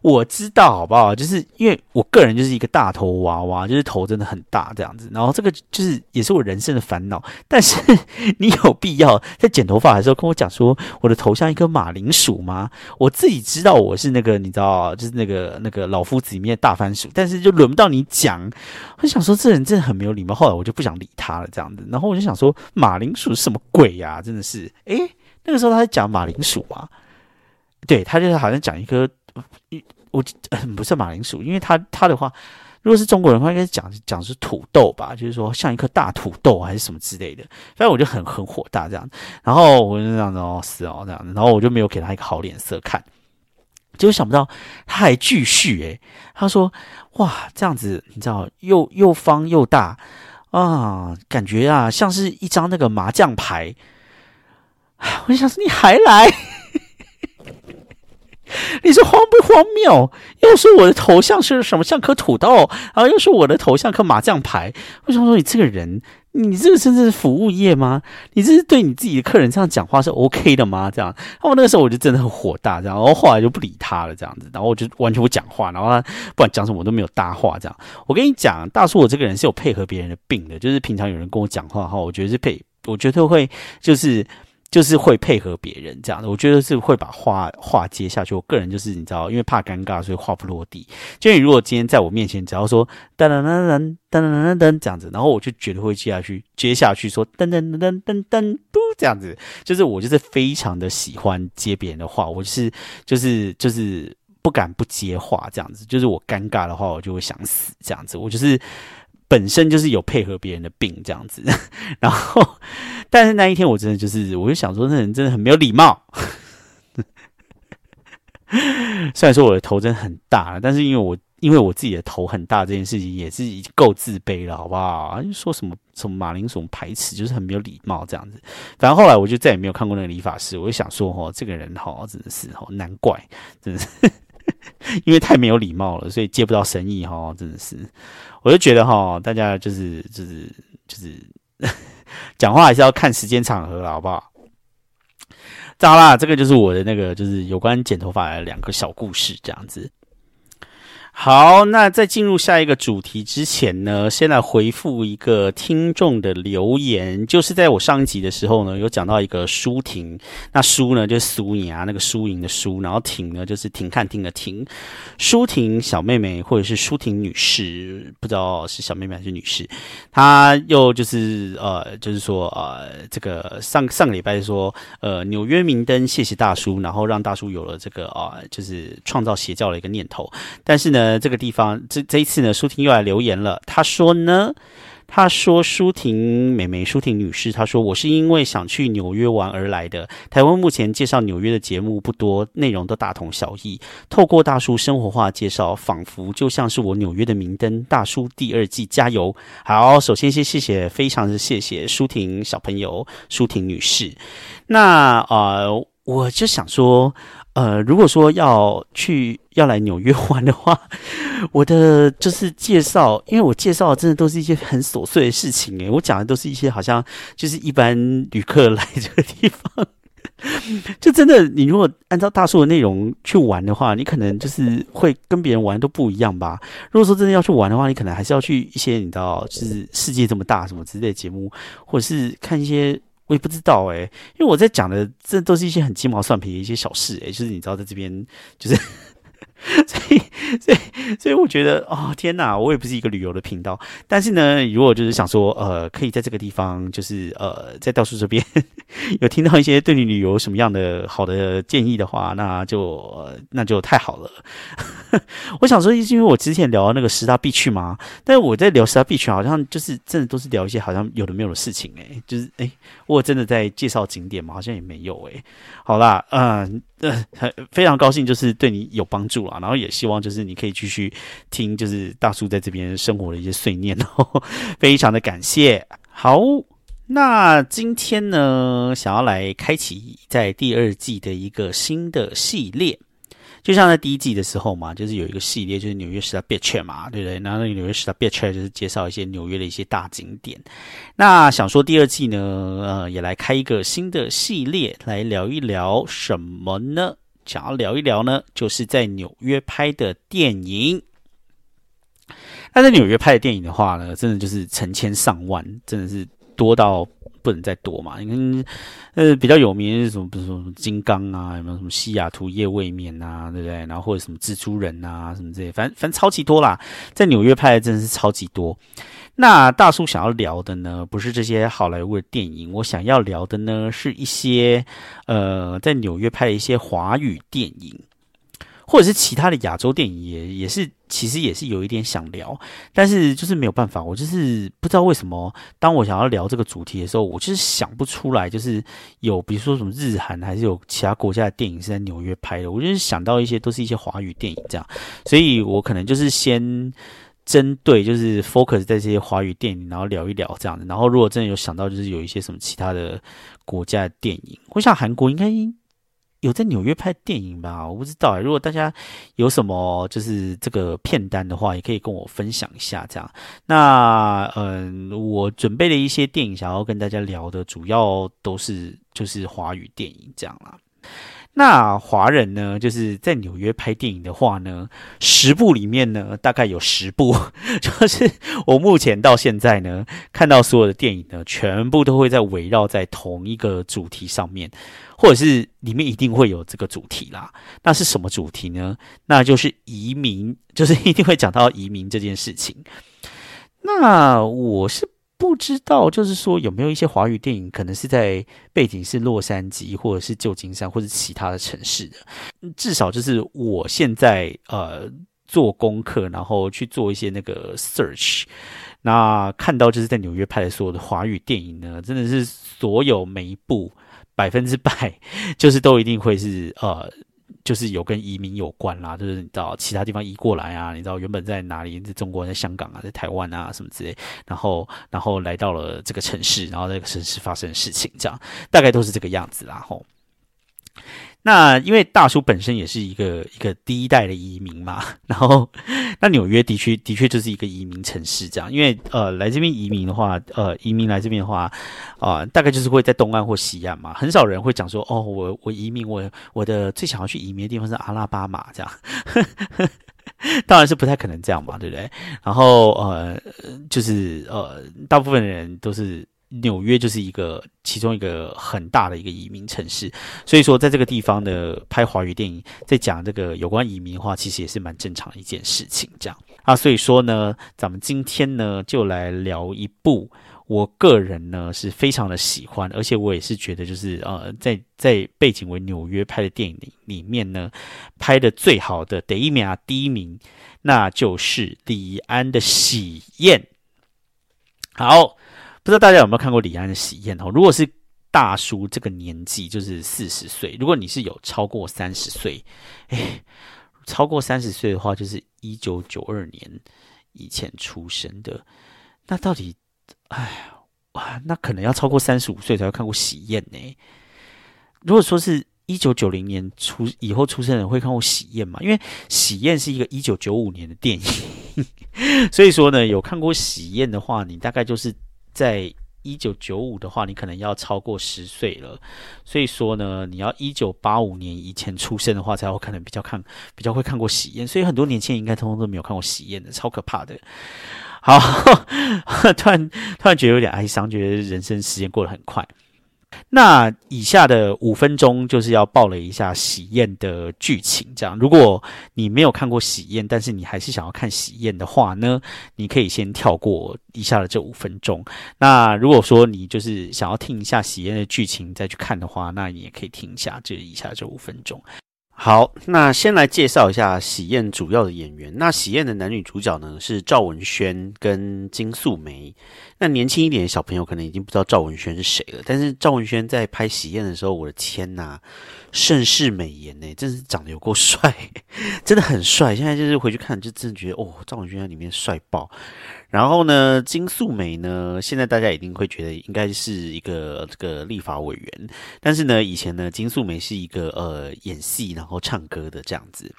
我知道，好不好？就是因为我个人就是一个大头娃娃，就是头真的很大这样子。然后这个就是也是我人生的烦恼。但是你有必要在剪头发的时候跟我讲说我的头像一颗马铃薯吗？我自己知道我是那个，你知道，就是那个那个老夫子里面的大番薯。但是就轮不到你讲。我想说这人真的很没有礼貌。后来我就不想理他了，这样子。然后我就想说马铃薯是什么鬼呀？真的是，诶。那个时候他在讲马铃薯啊，对他就是好像讲一颗，我不是马铃薯，因为他他的话，如果是中国人的话，应该讲讲是土豆吧，就是说像一颗大土豆还是什么之类的。反正我就很很火大这样，然后我就这样子哦，是哦这样，然后我就没有给他一个好脸色看，结果想不到他还继续诶，他说哇这样子你知道又又方又大啊，感觉啊像是一张那个麻将牌。我就想说，你还来？你说荒不荒谬？又说我的头像是什么，像颗土豆，然后又说我的头像颗麻将牌。为什么说你这个人，你这个真的是服务业吗？你这是对你自己的客人这样讲话是 OK 的吗？这样，然后那个时候我就真的很火大，这样，然后后来就不理他了，这样子，然后我就完全不讲话，然后他不管讲什么我都没有搭话，这样。我跟你讲，大叔，我这个人是有配合别人的病的，就是平常有人跟我讲话哈，我觉得是配，我觉得会就是。就是会配合别人这样的，我觉得是会把话话接下去。我个人就是你知道，因为怕尴尬，所以话不落地。就你如果今天在我面前，只要说噔噔噔噔噔噔噔噔这样子，然后我就绝对会接下去，接下去说噔噔噔噔噔噔嘟这样子。就是我就是非常的喜欢接别人的话，我是就是就是不敢不接话这样子。就是我尴尬的话，我就会想死这样子。我就是。本身就是有配合别人的病这样子，然后，但是那一天我真的就是，我就想说，那人真的很没有礼貌。虽然说我的头真的很大，但是因为我因为我自己的头很大这件事情也是够自卑了，好不好？说什么什么马铃薯排斥，就是很没有礼貌这样子。反正后来我就再也没有看过那个理发师，我就想说，哦，这个人哈真的是哦，难怪，真的是 因为太没有礼貌了，所以接不到生意哈，真的是。我就觉得哈，大家就是就是就是 讲话还是要看时间场合了，好不好？好啦，这个就是我的那个就是有关剪头发的两个小故事，这样子。好，那在进入下一个主题之前呢，先来回复一个听众的留言。就是在我上一集的时候呢，有讲到一个舒婷，那舒呢就是苏颖啊，那个输赢的输，然后婷呢就是停看听的婷。舒婷小妹妹或者是舒婷女士，不知道是小妹妹还是女士，她又就是呃，就是说呃，这个上上个礼拜说呃纽约明灯，谢谢大叔，然后让大叔有了这个啊，就是创造邪教的一个念头，但是呢。呃，这个地方，这这一次呢，舒婷又来留言了。她说呢，她说舒婷美眉，舒婷女士，她说我是因为想去纽约玩而来的。台湾目前介绍纽约的节目不多，内容都大同小异。透过大叔生活化介绍，仿佛就像是我纽约的明灯。大叔第二季加油！好，首先先谢谢，非常的谢谢舒婷小朋友，舒婷女士。那呃，我就想说。呃，如果说要去要来纽约玩的话，我的就是介绍，因为我介绍的真的都是一些很琐碎的事情诶，我讲的都是一些好像就是一般旅客来这个地方，就真的你如果按照大叔的内容去玩的话，你可能就是会跟别人玩都不一样吧。如果说真的要去玩的话，你可能还是要去一些你知道，就是世界这么大什么之类的节目，或者是看一些。我也不知道哎，因为我在讲的这都是一些很鸡毛蒜皮的一些小事哎，就是你知道在这边就是，所以所以所以我觉得哦天哪，我也不是一个旅游的频道，但是呢，如果就是想说呃，可以在这个地方就是呃在道叔这边 有听到一些对你旅游什么样的好的建议的话，那就那就太好了。我想说，是因为我之前聊那个十大必去吗？但是我在聊十大必去，好像就是真的都是聊一些好像有的没有的事情哎，就是哎，我真的在介绍景点吗？好像也没有哎。好啦，嗯，呃非常高兴，就是对你有帮助啊，然后也希望就是你可以继续听，就是大叔在这边生活的一些碎念哦，非常的感谢。好，那今天呢，想要来开启在第二季的一个新的系列。就像在第一季的时候嘛，就是有一个系列，就是纽约十大 beach 嘛，对不对？然后那个纽约十大 beach 就是介绍一些纽约的一些大景点。那想说第二季呢，呃，也来开一个新的系列，来聊一聊什么呢？想要聊一聊呢，就是在纽约拍的电影。那在纽约拍的电影的话呢，真的就是成千上万，真的是多到。不能再多嘛？你看，呃，比较有名是什么？比如说什么金刚啊，有没有什么西雅图夜未眠啊，对不对？然后或者什么蜘蛛人啊，什么这些，反正反正超级多啦。在纽约拍的真的是超级多。那大叔想要聊的呢，不是这些好莱坞的电影，我想要聊的呢，是一些呃，在纽约拍的一些华语电影。或者是其他的亚洲电影也也是，其实也是有一点想聊，但是就是没有办法，我就是不知道为什么，当我想要聊这个主题的时候，我就是想不出来，就是有比如说什么日韩还是有其他国家的电影是在纽约拍的，我就是想到一些都是一些华语电影这样，所以我可能就是先针对就是 focus 在这些华语电影，然后聊一聊这样子，然后如果真的有想到就是有一些什么其他的国家的电影，我想韩国应该。有在纽约拍电影吧？我不知道。如果大家有什么就是这个片单的话，也可以跟我分享一下。这样，那嗯，我准备的一些电影想要跟大家聊的，主要都是就是华语电影这样啦。那华人呢，就是在纽约拍电影的话呢，十部里面呢，大概有十部，就是我目前到现在呢，看到所有的电影呢，全部都会在围绕在同一个主题上面，或者是里面一定会有这个主题啦。那是什么主题呢？那就是移民，就是一定会讲到移民这件事情。那我是。不知道，就是说有没有一些华语电影，可能是在背景是洛杉矶，或者是旧金山，或者其他的城市的。至少就是我现在呃做功课，然后去做一些那个 search，那看到就是在纽约拍的所有的华语电影呢，真的是所有每一部百分之百，就是都一定会是呃。就是有跟移民有关啦，就是你到其他地方移过来啊，你知道原本在哪里，在中国、在香港啊，在台湾啊什么之类，然后然后来到了这个城市，然后这个城市发生的事情，这样大概都是这个样子啦，吼。那因为大叔本身也是一个一个第一代的移民嘛，然后那纽约的确的确就是一个移民城市，这样，因为呃来这边移民的话，呃移民来这边的话，啊大概就是会在东岸或西岸嘛，很少人会讲说哦我我移民我我的最想要去移民的地方是阿拉巴马这样。当然是不太可能这样嘛，对不对？然后呃，就是呃，大部分人都是。纽约就是一个其中一个很大的一个移民城市，所以说在这个地方的拍华语电影，在讲这个有关移民的话，其实也是蛮正常的一件事情。这样啊，所以说呢，咱们今天呢就来聊一部我个人呢是非常的喜欢，而且我也是觉得就是呃，在在背景为纽约拍的电影里里面呢，拍的最好的第一名啊，第一名，那就是李安的《喜宴》。好。不知道大家有没有看过李安的《喜宴》哦？如果是大叔这个年纪，就是四十岁。如果你是有超过三十岁，哎，超过三十岁的话，就是一九九二年以前出生的。那到底，哎，哇，那可能要超过三十五岁才会看过《喜宴》呢？如果说是一九九零年出以后出生的人会看过《喜宴》吗？因为《喜宴》是一个一九九五年的电影，所以说呢，有看过《喜宴》的话，你大概就是。在一九九五的话，你可能要超过十岁了，所以说呢，你要一九八五年以前出生的话，才有可能比较看比较会看过喜宴。所以很多年轻人应该通通都没有看过喜宴的，超可怕的。好，突然突然觉得有点哀伤，觉得人生时间过得很快。那以下的五分钟就是要报了一下喜宴的剧情。这样，如果你没有看过喜宴，但是你还是想要看喜宴的话呢，你可以先跳过以下的这五分钟。那如果说你就是想要听一下喜宴的剧情再去看的话，那你也可以听一下这以下这五分钟。好，那先来介绍一下喜宴主要的演员。那喜宴的男女主角呢是赵文轩跟金素梅。那年轻一点的小朋友可能已经不知道赵文轩是谁了，但是赵文轩在拍喜宴的时候，我的天呐，盛世美颜呢，真是长得有够帅，真的很帅。现在就是回去看，就真的觉得哦，赵文轩在里面帅爆。然后呢，金素梅呢，现在大家一定会觉得应该是一个这个立法委员，但是呢，以前呢，金素梅是一个呃演戏然后唱歌的这样子。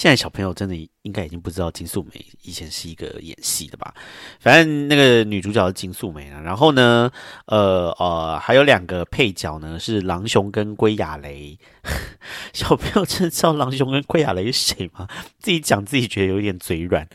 现在小朋友真的应该已经不知道金素梅以前是一个演戏的吧？反正那个女主角是金素梅啊。然后呢，呃呃，还有两个配角呢，是郎雄跟归亚蕾。小朋友真的知道郎雄跟归亚蕾是谁吗？自己讲自己觉得有点嘴软。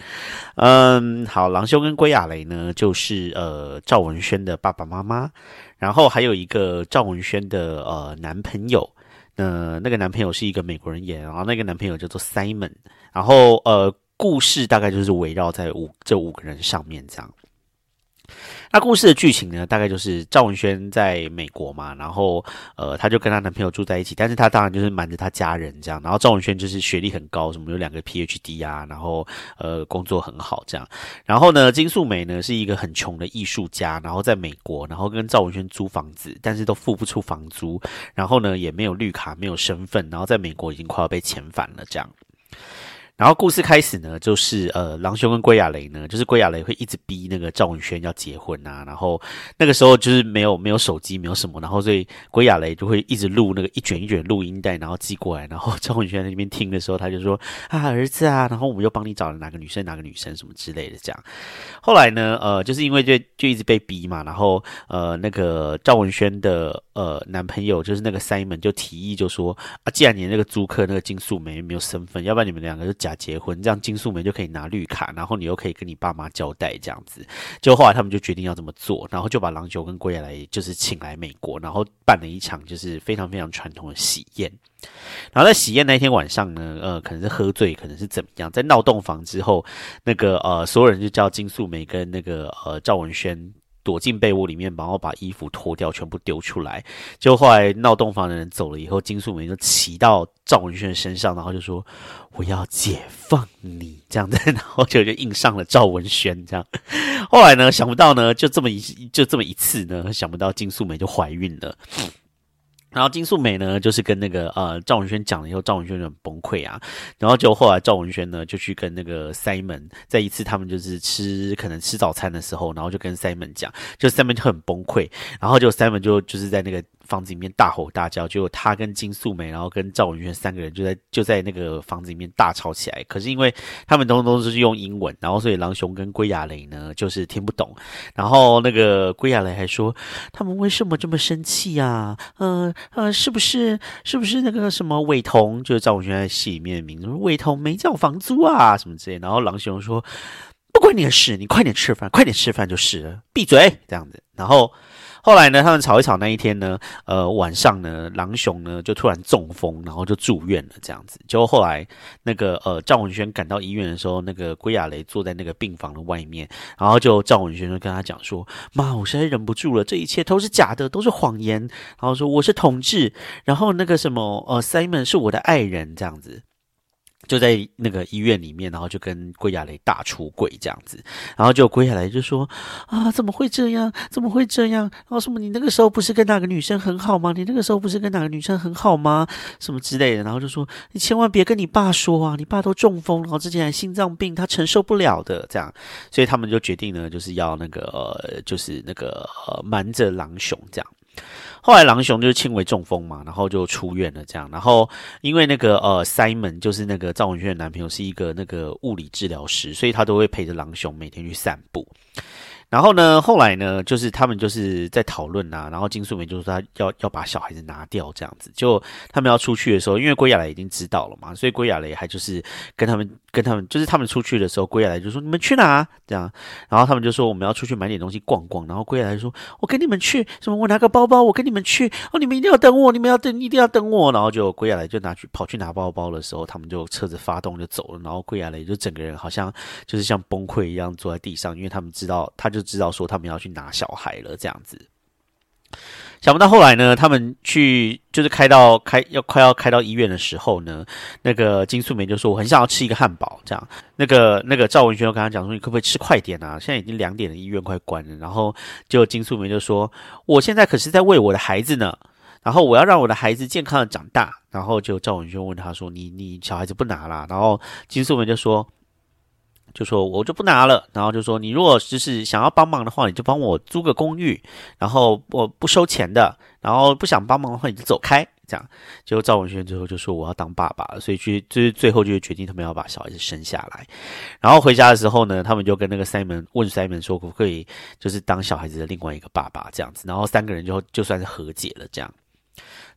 嗯，好，郎雄跟归亚蕾呢，就是呃赵文轩的爸爸妈妈，然后还有一个赵文轩的呃男朋友。呃，那个男朋友是一个美国人演，然后那个男朋友叫做 Simon，然后呃，故事大概就是围绕在五这五个人上面这样。那故事的剧情呢，大概就是赵文轩在美国嘛，然后呃，她就跟她男朋友住在一起，但是她当然就是瞒着她家人这样。然后赵文轩就是学历很高，什么有两个 PhD 啊，然后呃工作很好这样。然后呢，金素梅呢是一个很穷的艺术家，然后在美国，然后跟赵文轩租房子，但是都付不出房租，然后呢也没有绿卡，没有身份，然后在美国已经快要被遣返了这样。然后故事开始呢，就是呃，郎兄跟归亚蕾呢，就是归亚蕾会一直逼那个赵文轩要结婚啊，然后那个时候就是没有没有手机，没有什么，然后所以归亚蕾就会一直录那个一卷一卷录音带，然后寄过来，然后赵文轩那边听的时候，他就说啊儿子啊，然后我们又帮你找了哪个女生哪个女生什么之类的这样。后来呢，呃，就是因为就就一直被逼嘛，然后呃，那个赵文轩的呃男朋友就是那个 Simon 就提议就说啊，既然你那个租客那个金素梅没有身份，要不然你们两个就。假结婚，这样金素梅就可以拿绿卡，然后你又可以跟你爸妈交代这样子。就后来他们就决定要这么做，然后就把郎酒跟归来就是请来美国，然后办了一场就是非常非常传统的喜宴。然后在喜宴那天晚上呢，呃，可能是喝醉，可能是怎么样，在闹洞房之后，那个呃，所有人就叫金素梅跟那个呃赵文轩。躲进被窝里面，然后把衣服脱掉，全部丢出来。就后来闹洞房的人走了以后，金素梅就骑到赵文轩身上，然后就说：“我要解放你。”这样子，然后就就印上了赵文轩。这样，后来呢，想不到呢，就这么一就这么一次呢，想不到金素梅就怀孕了。然后金素美呢，就是跟那个呃赵文轩讲了以后，赵文轩就很崩溃啊。然后就后来赵文轩呢，就去跟那个 Simon 在一次他们就是吃可能吃早餐的时候，然后就跟 Simon 讲，就 Simon 就很崩溃。然后就 Simon 就就是在那个房子里面大吼大叫，结果他跟金素梅，然后跟赵文轩三个人就在就在那个房子里面大吵起来。可是因为他们通通都是用英文，然后所以狼熊跟龟亚雷呢就是听不懂。然后那个龟亚雷还说他们为什么这么生气啊？呃呃，是不是是不是那个什么伟彤，就是赵文轩在戏里面的名字，伟彤没交房租啊什么之类。然后狼熊说不关你的事，你快点吃饭，快点吃饭就是了，闭嘴这样子。然后。后来呢，他们吵一吵那一天呢，呃，晚上呢，狼熊呢就突然中风，然后就住院了，这样子。结果后来那个呃赵文轩赶到医院的时候，那个归亚雷坐在那个病房的外面，然后就赵文轩就跟他讲说：“妈，我实在忍不住了，这一切都是假的，都是谎言。”然后说我是同志，然后那个什么呃 Simon 是我的爱人，这样子。就在那个医院里面，然后就跟归亚雷大出轨这样子，然后就归亚雷就说啊，怎么会这样？怎么会这样？然后什么？你那个时候不是跟哪个女生很好吗？你那个时候不是跟哪个女生很好吗？什么之类的？然后就说你千万别跟你爸说啊，你爸都中风，然后之前还心脏病，他承受不了的。这样，所以他们就决定呢，就是要那个，就是那个瞒着狼熊这样。后来狼熊就是轻微中风嘛，然后就出院了这样。然后因为那个呃，Simon 就是那个赵文轩的男朋友，是一个那个物理治疗师，所以他都会陪着狼熊每天去散步。然后呢，后来呢，就是他们就是在讨论呐，然后金素梅就说他要要把小孩子拿掉这样子。就他们要出去的时候，因为归亚雷已经知道了嘛，所以归亚雷还就是跟他们跟他们，就是他们出去的时候，归亚雷就说你们去哪这样，然后他们就说我们要出去买点东西逛逛，然后归亚雷说我跟你们去什么，我拿个包包，我跟你们去。哦，你们一定要等我，你们要等一定要等我，然后就归亚雷就拿去跑去拿包包的时候，他们就车子发动就走了，然后归亚雷就整个人好像就是像崩溃一样坐在地上，因为他们知道他就知道说他们要去拿小孩了，这样子。想不到后来呢，他们去就是开到开要快要开到医院的时候呢，那个金素梅就说我很想要吃一个汉堡，这样。那个那个赵文轩就跟他讲说，你可不可以吃快点啊？现在已经两点了，医院快关了。然后就金素梅就说，我现在可是在喂我的孩子呢，然后我要让我的孩子健康的长大。然后就赵文轩问他说，你你小孩子不拿啦？然后金素梅就说。就说我就不拿了，然后就说你如果就是想要帮忙的话，你就帮我租个公寓，然后我不收钱的，然后不想帮忙的话你就走开。这样，结果赵文轩最后就说我要当爸爸了，所以去就最后就决定他们要把小孩子生下来。然后回家的时候呢，他们就跟那个 Simon 问 Simon 说可不可以就是当小孩子的另外一个爸爸这样子，然后三个人就就算是和解了这样。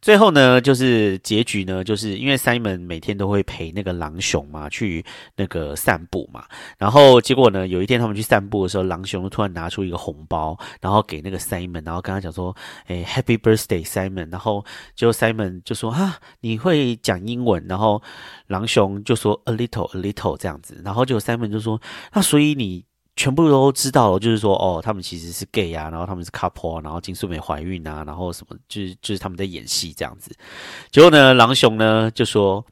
最后呢，就是结局呢，就是因为 Simon 每天都会陪那个狼熊嘛去那个散步嘛，然后结果呢，有一天他们去散步的时候，狼熊突然拿出一个红包，然后给那个 Simon，然后跟他讲说：“哎，Happy Birthday Simon。”然后结果 Simon 就说：“啊，你会讲英文？”然后狼熊就说：“A little, a little 这样子。”然后结果 Simon 就说：“那所以你？”全部都知道，就是说，哦，他们其实是 gay 啊，然后他们是 couple，然后金素梅怀孕啊，然后什么，就是就是他们在演戏这样子。结果呢，狼熊呢就说，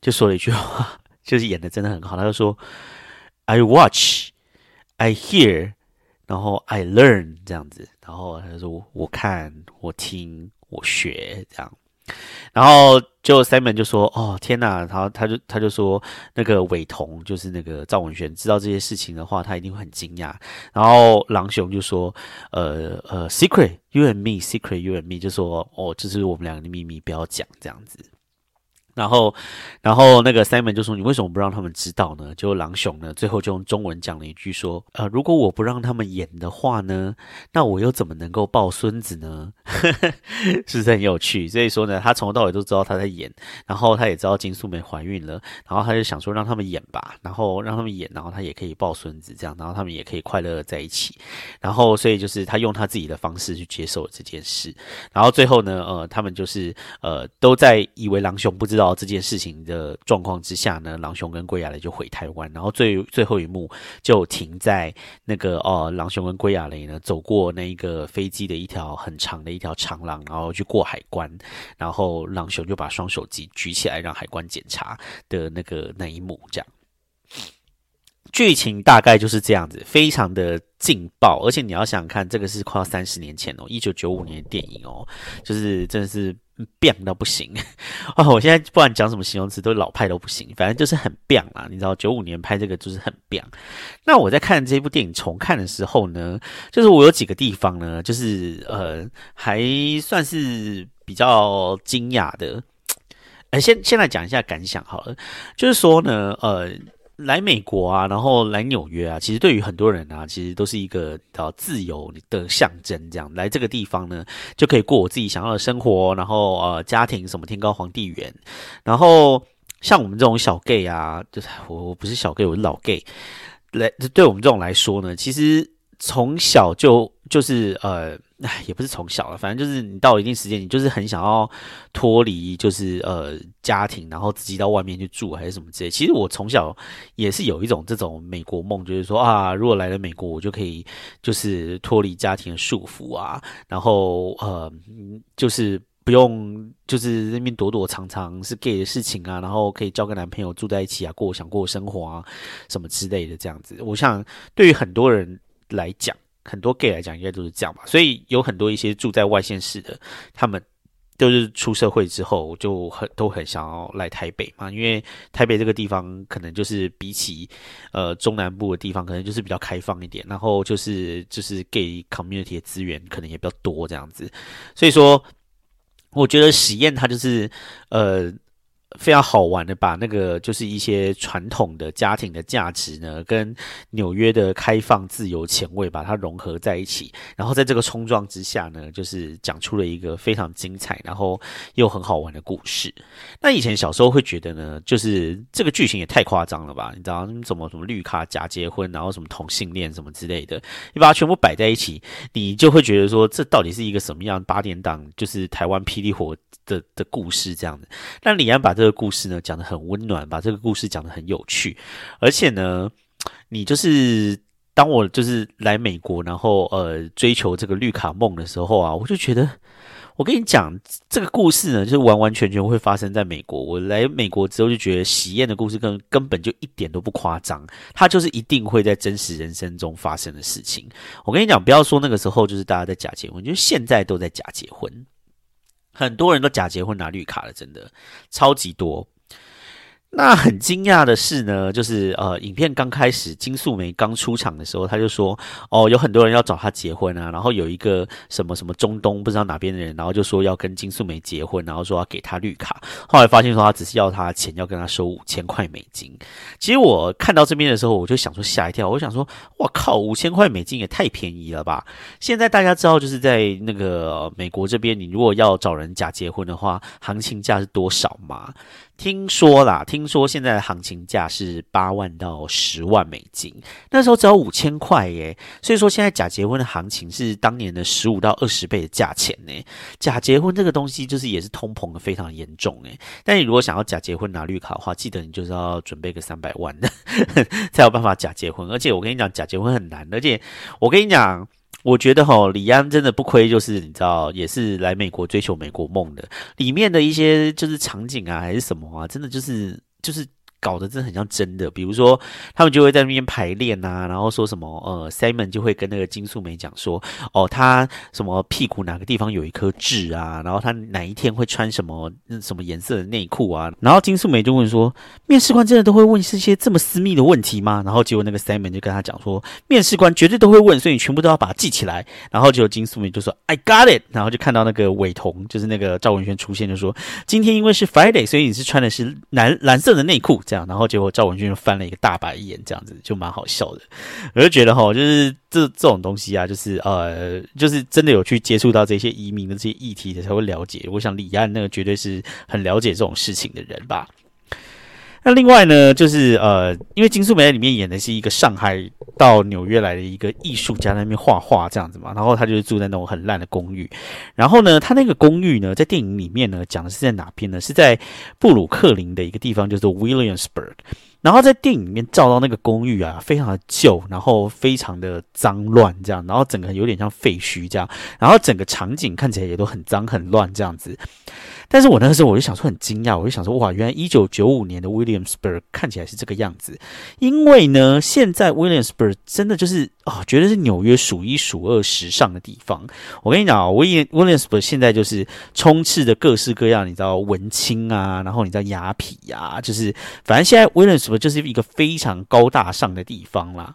就说了一句话，就是演的真的很好，他就说，I watch, I hear，然后 I learn 这样子，然后他就说我看，我听，我学这样。然后就 Simon 就说：“哦，天哪！”然后他就他就说：“那个伟彤就是那个赵文轩，知道这些事情的话，他一定会很惊讶。”然后狼熊就说：“呃呃，secret you and me，secret you and me，就说哦，这是我们两个的秘密，不要讲这样子。”然后，然后那个 Simon 就说：“你为什么不让他们知道呢？”就狼熊呢，最后就用中文讲了一句说：“呃，如果我不让他们演的话呢，那我又怎么能够抱孙子呢？” 是不是很有趣？所以说呢，他从头到尾都知道他在演，然后他也知道金素梅怀孕了，然后他就想说让他们演吧，然后让他们演，然后他也可以抱孙子，这样，然后他们也可以快乐的在一起。然后，所以就是他用他自己的方式去接受这件事。然后最后呢，呃，他们就是呃都在以为狼熊不知道。到这件事情的状况之下呢，狼熊跟龟亚雷就回台湾，然后最最后一幕就停在那个哦，狼熊跟龟亚雷呢走过那个飞机的一条很长的一条长廊，然后去过海关，然后狼熊就把双手举举起来让海关检查的那个那一幕，这样剧情大概就是这样子，非常的劲爆，而且你要想看，这个是快要三十年前哦，一九九五年的电影哦，就是真的是。变到不行啊！我现在不管讲什么形容词，都老派都不行，反正就是很变啦。你知道，九五年拍这个就是很变。那我在看这部电影重看的时候呢，就是我有几个地方呢，就是呃，还算是比较惊讶的。哎，先先来讲一下感想好了，就是说呢，呃。来美国啊，然后来纽约啊，其实对于很多人啊，其实都是一个呃自由的象征。这样来这个地方呢，就可以过我自己想要的生活，然后呃，家庭什么天高皇帝远。然后像我们这种小 gay 啊，就是我我不是小 gay，我是老 gay。来，对我们这种来说呢，其实从小就就是呃。也不是从小了，反正就是你到一定时间，你就是很想要脱离，就是呃家庭，然后自己到外面去住，还是什么之类。其实我从小也是有一种这种美国梦，就是说啊，如果来了美国，我就可以就是脱离家庭的束缚啊，然后呃，就是不用就是那边躲躲藏藏是 gay 的事情啊，然后可以交个男朋友住在一起啊，过想过生活啊，什么之类的这样子。我想对于很多人来讲。很多 gay 来讲，应该都是这样吧。所以有很多一些住在外县市的，他们都是出社会之后就很都很想要来台北嘛。因为台北这个地方可能就是比起呃中南部的地方，可能就是比较开放一点，然后就是就是 gay community 的资源可能也比较多这样子。所以说，我觉得实验它就是呃。非常好玩的，把那个就是一些传统的家庭的价值呢，跟纽约的开放、自由、前卫，把它融合在一起。然后在这个冲撞之下呢，就是讲出了一个非常精彩，然后又很好玩的故事。那以前小时候会觉得呢，就是这个剧情也太夸张了吧？你知道怎么什么绿卡假结婚，然后什么同性恋什么之类的，你把它全部摆在一起，你就会觉得说，这到底是一个什么样八点档？就是台湾霹雳火。的的故事这样子，但李安把这这个故事呢讲得很温暖，把这个故事讲得很有趣，而且呢，你就是当我就是来美国，然后呃追求这个绿卡梦的时候啊，我就觉得，我跟你讲这个故事呢，就是完完全全会发生在美国。我来美国之后就觉得喜宴的故事根根本就一点都不夸张，它就是一定会在真实人生中发生的事情。我跟你讲，不要说那个时候就是大家在假结婚，就现在都在假结婚。很多人都假结婚拿绿卡了，真的超级多。那很惊讶的是呢，就是呃，影片刚开始，金素梅刚出场的时候，他就说，哦，有很多人要找他结婚啊，然后有一个什么什么中东不知道哪边的人，然后就说要跟金素梅结婚，然后说要给他绿卡，后来发现说他只是要他钱，要跟他收五千块美金。其实我看到这边的时候，我就想说吓一跳，我想说，我靠，五千块美金也太便宜了吧？现在大家知道就是在那个美国这边，你如果要找人假结婚的话，行情价是多少吗？听说啦，听说现在的行情价是八万到十万美金，那时候只要五千块耶。所以说现在假结婚的行情是当年的十五到二十倍的价钱呢。假结婚这个东西就是也是通膨的非常严重诶。但你如果想要假结婚拿绿卡的话，记得你就是要准备个三百万的，才有办法假结婚。而且我跟你讲，假结婚很难，而且我跟你讲。我觉得哈，李安真的不亏，就是你知道，也是来美国追求美国梦的。里面的一些就是场景啊，还是什么啊，真的就是就是。搞得真的很像真的，比如说他们就会在那边排练呐，然后说什么呃，Simon 就会跟那个金素梅讲说，哦，他什么屁股哪个地方有一颗痣啊，然后他哪一天会穿什么什么颜色的内裤啊，然后金素梅就问说，面试官真的都会问这些这么私密的问题吗？然后结果那个 Simon 就跟他讲说，面试官绝对都会问，所以你全部都要把它记起来。然后结果金素梅就说，I got it，然后就看到那个伟彤，就是那个赵文轩出现，就说今天因为是 Friday，所以你是穿的是蓝蓝色的内裤。这样，然后结果赵文俊翻了一个大白眼，这样子就蛮好笑的。我就觉得哈，就是这这种东西啊，就是呃，就是真的有去接触到这些移民的这些议题的才会了解。我想李安那个绝对是很了解这种事情的人吧。那另外呢，就是呃，因为金素梅在里面演的是一个上海到纽约来的一个艺术家，在那边画画这样子嘛。然后他就是住在那种很烂的公寓。然后呢，他那个公寓呢，在电影里面呢，讲的是在哪边呢？是在布鲁克林的一个地方，叫做 Williamsburg。然后在电影里面照到那个公寓啊，非常的旧，然后非常的脏乱这样，然后整个有点像废墟这样，然后整个场景看起来也都很脏很乱这样子。但是我那个时候我就想说很惊讶，我就想说哇，原来一九九五年的 Williamsburg 看起来是这个样子。因为呢，现在 Williamsburg 真的就是哦，绝对是纽约数一数二时尚的地方。我跟你讲啊，Will Williamsburg 现在就是充斥着各式各样，你知道文青啊，然后你知道雅痞呀，就是反正现在 Williamsburg 就是一个非常高大上的地方啦。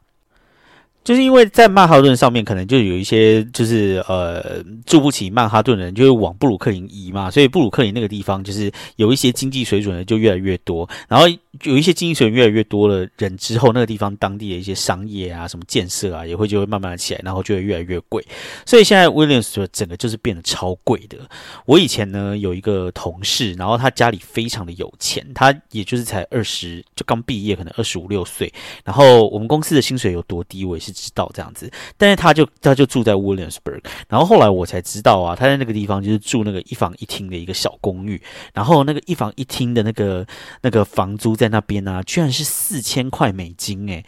就是因为在曼哈顿上面，可能就有一些就是呃住不起曼哈顿的人，就会往布鲁克林移嘛，所以布鲁克林那个地方就是有一些经济水准的就越来越多，然后有一些经济水准越来越多的人之后，那个地方当地的一些商业啊、什么建设啊，也会就会慢慢的起来，然后就会越来越贵。所以现在 Williams 就整个就是变得超贵的。我以前呢有一个同事，然后他家里非常的有钱，他也就是才二十就刚毕业，可能二十五六岁，然后我们公司的薪水有多低，我也是。知道这样子，但是他就他就住在 Williamsburg，然后后来我才知道啊，他在那个地方就是住那个一房一厅的一个小公寓，然后那个一房一厅的那个那个房租在那边呢，居然是四千块美金诶。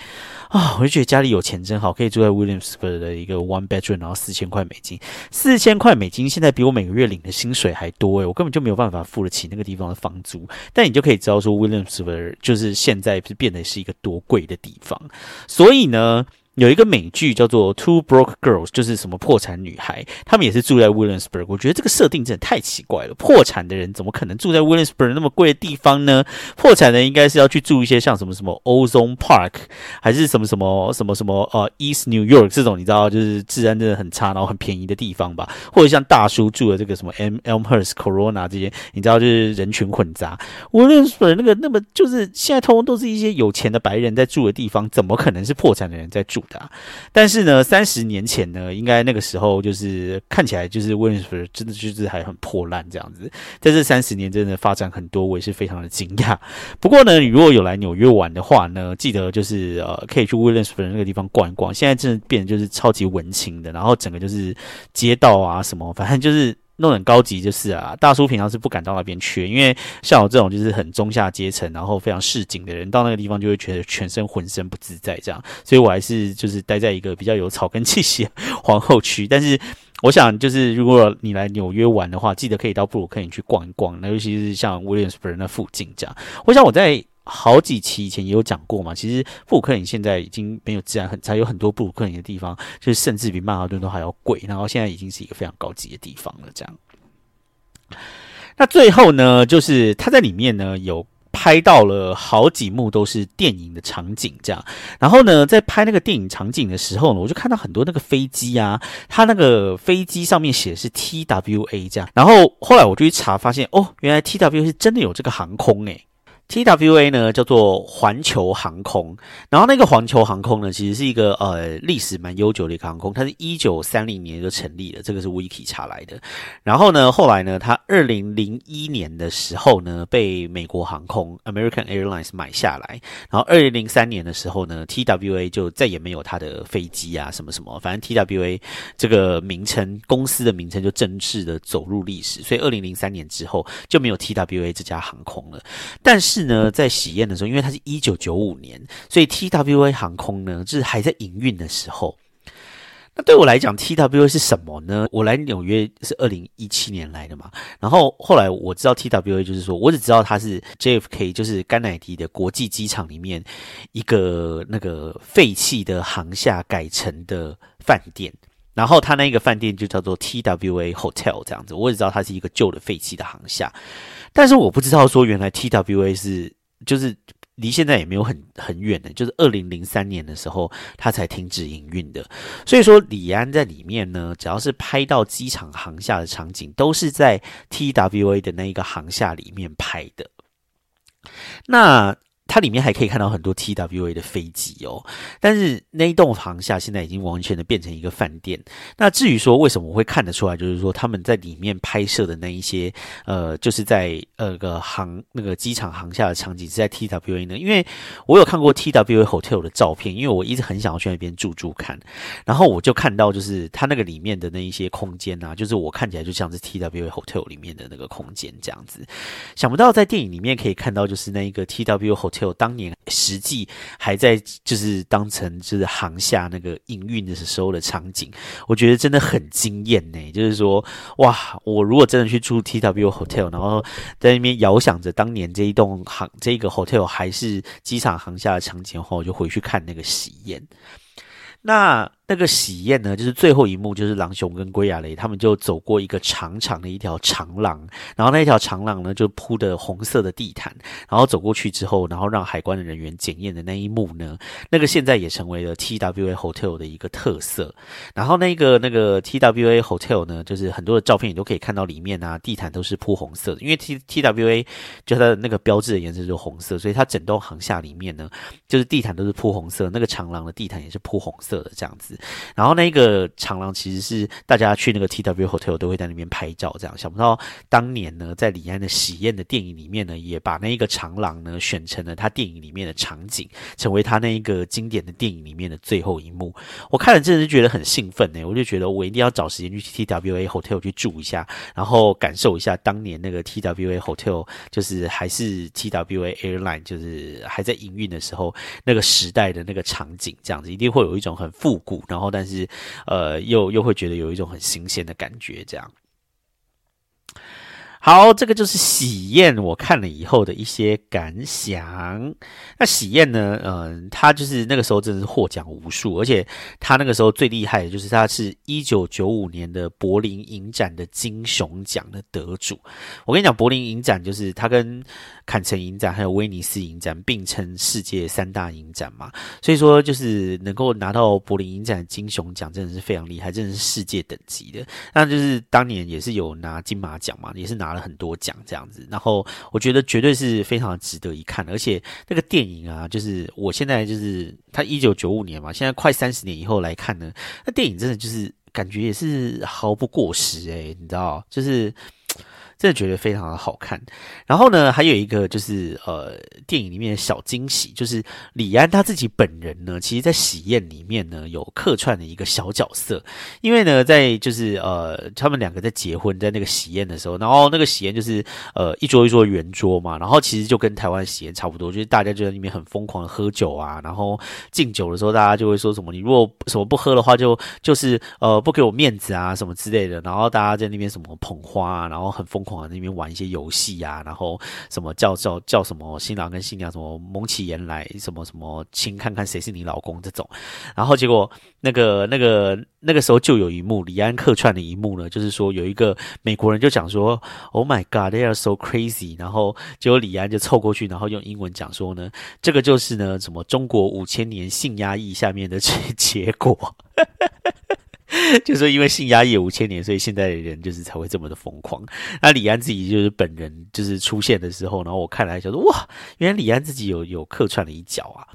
啊，我就觉得家里有钱真好，可以住在 Williamsburg 的一个 one bedroom，然后四千块美金，四千块美金现在比我每个月领的薪水还多诶，我根本就没有办法付得起那个地方的房租，但你就可以知道说 Williamsburg 就是现在是变得是一个多贵的地方，所以呢。有一个美剧叫做《Two Broke Girls》，就是什么破产女孩，他们也是住在 Williamsburg。我觉得这个设定真的太奇怪了，破产的人怎么可能住在 Williamsburg 那么贵的地方呢？破产的应该是要去住一些像什么什么 Ozone Park，还是什么什么什么什么呃 East New York 这种，你知道就是治安真的很差，然后很便宜的地方吧？或者像大叔住的这个什么 M Elmhurst Corona 这些，你知道就是人群混杂。Williamsburg 那个那么就是现在通通都是一些有钱的白人在住的地方，怎么可能是破产的人在住？的，但是呢，三十年前呢，应该那个时候就是看起来就是 Williams 真的就是还很破烂这样子，在这三十年真的发展很多，我也是非常的惊讶。不过呢，如果有来纽约玩的话呢，记得就是呃，可以去 Williamsburg 那个地方逛一逛，现在真的变得就是超级文青的，然后整个就是街道啊什么，反正就是。弄很高级就是啊，大叔平常是不敢到那边去，因为像我这种就是很中下阶层，然后非常市井的人，到那个地方就会觉得全身浑身不自在这样，所以我还是就是待在一个比较有草根气息皇后区。但是我想，就是如果你来纽约玩的话，记得可以到布鲁克林去逛一逛，那尤其是像 Williamsburg 那附近这样。我想我在。好几期以前也有讲过嘛，其实布鲁克林现在已经没有治安很差，有很多布鲁克林的地方，就是甚至比曼哈顿都还要贵，然后现在已经是一个非常高级的地方了。这样，那最后呢，就是他在里面呢有拍到了好几幕都是电影的场景，这样。然后呢，在拍那个电影场景的时候呢，我就看到很多那个飞机啊，它那个飞机上面写的是 TWA 这样。然后后来我就去查，发现哦，原来 TWA 是真的有这个航空诶。TWA 呢叫做环球航空，然后那个环球航空呢，其实是一个呃历史蛮悠久的一个航空，它是一九三零年就成立了，这个是 Wiki 查来的。然后呢，后来呢，它二零零一年的时候呢，被美国航空 American Airlines 买下来，然后二零零三年的时候呢，TWA 就再也没有它的飞机啊什么什么，反正 TWA 这个名称公司的名称就正式的走入历史，所以二零零三年之后就没有 TWA 这家航空了，但是。呢，在喜宴的时候，因为它是一九九五年，所以 TWA 航空呢，就是还在营运的时候。那对我来讲，TWA 是什么呢？我来纽约是二零一七年来的嘛，然后后来我知道 TWA 就是说，我只知道它是 JFK，就是甘乃迪的国际机场里面一个那个废弃的航厦改成的饭店。然后他那个饭店就叫做 TWA Hotel 这样子，我只知道它是一个旧的废弃的航厦，但是我不知道说原来 TWA 是就是离现在也没有很很远的，就是二零零三年的时候它才停止营运的。所以说李安在里面呢，只要是拍到机场航厦的场景，都是在 TWA 的那一个航厦里面拍的。那。它里面还可以看到很多 TWA 的飞机哦，但是那一栋房下现在已经完全的变成一个饭店。那至于说为什么我会看得出来，就是说他们在里面拍摄的那一些，呃，就是在呃个航那个机场航下的场景是在 TWA 呢？因为我有看过 TWA hotel 的照片，因为我一直很想要去那边住住看，然后我就看到就是它那个里面的那一些空间啊，就是我看起来就像是 TWA hotel 里面的那个空间这样子。想不到在电影里面可以看到，就是那一个 TWA hotel。我当年实际还在就是当成就是航下那个营运的时候的场景，我觉得真的很惊艳呢。就是说，哇，我如果真的去住 TW Hotel，然后在那边遥想着当年这一栋航这个 Hotel 还是机场航下的场景后，我就回去看那个喜宴。那。那个喜宴呢，就是最后一幕，就是狼熊跟龟亚雷他们就走过一个长长的一条长廊，然后那一条长廊呢就铺的红色的地毯，然后走过去之后，然后让海关的人员检验的那一幕呢，那个现在也成为了 TWA Hotel 的一个特色。然后那个那个 TWA Hotel 呢，就是很多的照片你都可以看到里面啊，地毯都是铺红色的，因为 T TWA 就它的那个标志的颜色就是红色，所以它整栋航厦里面呢，就是地毯都是铺红色，那个长廊的地毯也是铺红色的这样子。然后那个长廊其实是大家去那个 T W Hotel 都会在那边拍照，这样想不到当年呢，在李安的喜宴的电影里面呢，也把那一个长廊呢选成了他电影里面的场景，成为他那一个经典的电影里面的最后一幕。我看了真的是觉得很兴奋呢，我就觉得我一定要找时间去 T W A Hotel 去住一下，然后感受一下当年那个 T W A Hotel 就是还是 T W A Airline 就是还在营运的时候那个时代的那个场景，这样子一定会有一种很复古，然后但是。呃，又又会觉得有一种很新鲜的感觉，这样。好，这个就是喜宴，我看了以后的一些感想。那喜宴呢，嗯，他就是那个时候真的是获奖无数，而且他那个时候最厉害的就是他是一九九五年的柏林影展的金熊奖的得主。我跟你讲，柏林影展就是他跟坎城影展还有威尼斯影展并称世界三大影展嘛，所以说就是能够拿到柏林影展金熊奖，真的是非常厉害，真的是世界等级的。那就是当年也是有拿金马奖嘛，也是拿。拿了很多奖这样子，然后我觉得绝对是非常值得一看，而且那个电影啊，就是我现在就是他一九九五年嘛，现在快三十年以后来看呢，那电影真的就是感觉也是毫不过时诶，你知道，就是。真的觉得非常的好看，然后呢，还有一个就是呃，电影里面的小惊喜，就是李安他自己本人呢，其实在喜宴里面呢有客串的一个小角色，因为呢，在就是呃，他们两个在结婚，在那个喜宴的时候，然后那个喜宴就是呃一桌一桌圆桌嘛，然后其实就跟台湾喜宴差不多，就是大家就在里面很疯狂的喝酒啊，然后敬酒的时候，大家就会说什么，你如果什么不喝的话，就就是呃不给我面子啊什么之类的，然后大家在那边什么捧花啊，然后很疯狂。那边玩一些游戏呀，然后什么叫叫叫什么新郎跟新娘什么蒙起眼来，什么什么亲看看谁是你老公这种，然后结果那个那个那个时候就有一幕李安客串的一幕呢，就是说有一个美国人就讲说，Oh my God, they are so crazy，然后结果李安就凑过去，然后用英文讲说呢，这个就是呢什么中国五千年性压抑下面的结结果。就说因为性压抑五千年，所以现在的人就是才会这么的疯狂。那李安自己就是本人就是出现的时候，然后我看来就说哇，原来李安自己有有客串了一脚啊。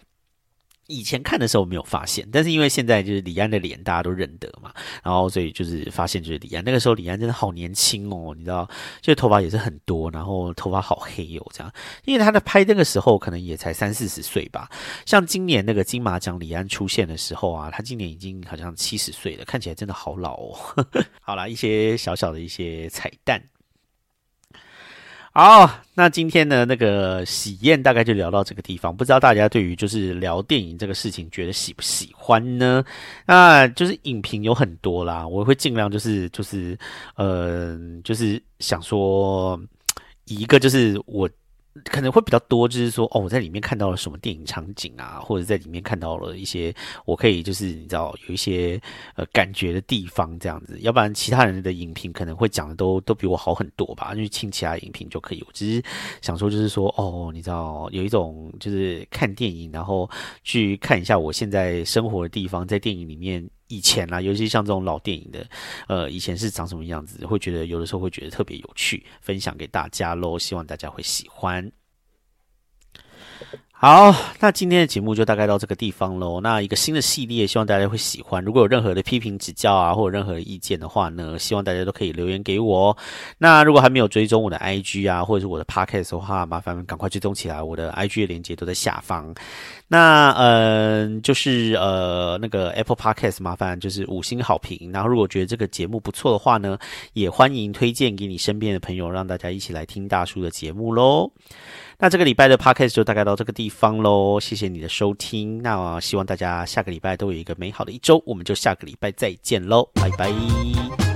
以前看的时候没有发现，但是因为现在就是李安的脸大家都认得嘛，然后所以就是发现就是李安那个时候李安真的好年轻哦，你知道，就头发也是很多，然后头发好黑哦，这样，因为他在拍那个时候可能也才三四十岁吧，像今年那个金马奖李安出现的时候啊，他今年已经好像七十岁了，看起来真的好老哦。好啦，一些小小的一些彩蛋。好，那今天呢，那个喜宴大概就聊到这个地方。不知道大家对于就是聊电影这个事情，觉得喜不喜欢呢？那就是影评有很多啦，我会尽量就是就是，呃，就是想说一个就是我。可能会比较多，就是说，哦，我在里面看到了什么电影场景啊，或者在里面看到了一些我可以就是你知道有一些呃感觉的地方这样子，要不然其他人的影评可能会讲的都都比我好很多吧，因为听其他影评就可以。我只是想说，就是说，哦，你知道有一种就是看电影，然后去看一下我现在生活的地方，在电影里面。以前啦，尤其像这种老电影的，呃，以前是长什么样子，会觉得有的时候会觉得特别有趣，分享给大家喽，希望大家会喜欢。好，那今天的节目就大概到这个地方喽。那一个新的系列，希望大家会喜欢。如果有任何的批评指教啊，或者任何意见的话呢，希望大家都可以留言给我。那如果还没有追踪我的 IG 啊，或者是我的 Podcast 的话，麻烦赶快追踪起来。我的 IG 的链接都在下方。那嗯，就是呃那个 Apple Podcast，麻烦就是五星好评。然后如果觉得这个节目不错的话呢，也欢迎推荐给你身边的朋友，让大家一起来听大叔的节目喽。那这个礼拜的 Podcast 就大概到这个地。方喽。谢谢你的收听，那希望大家下个礼拜都有一个美好的一周，我们就下个礼拜再见喽，拜拜。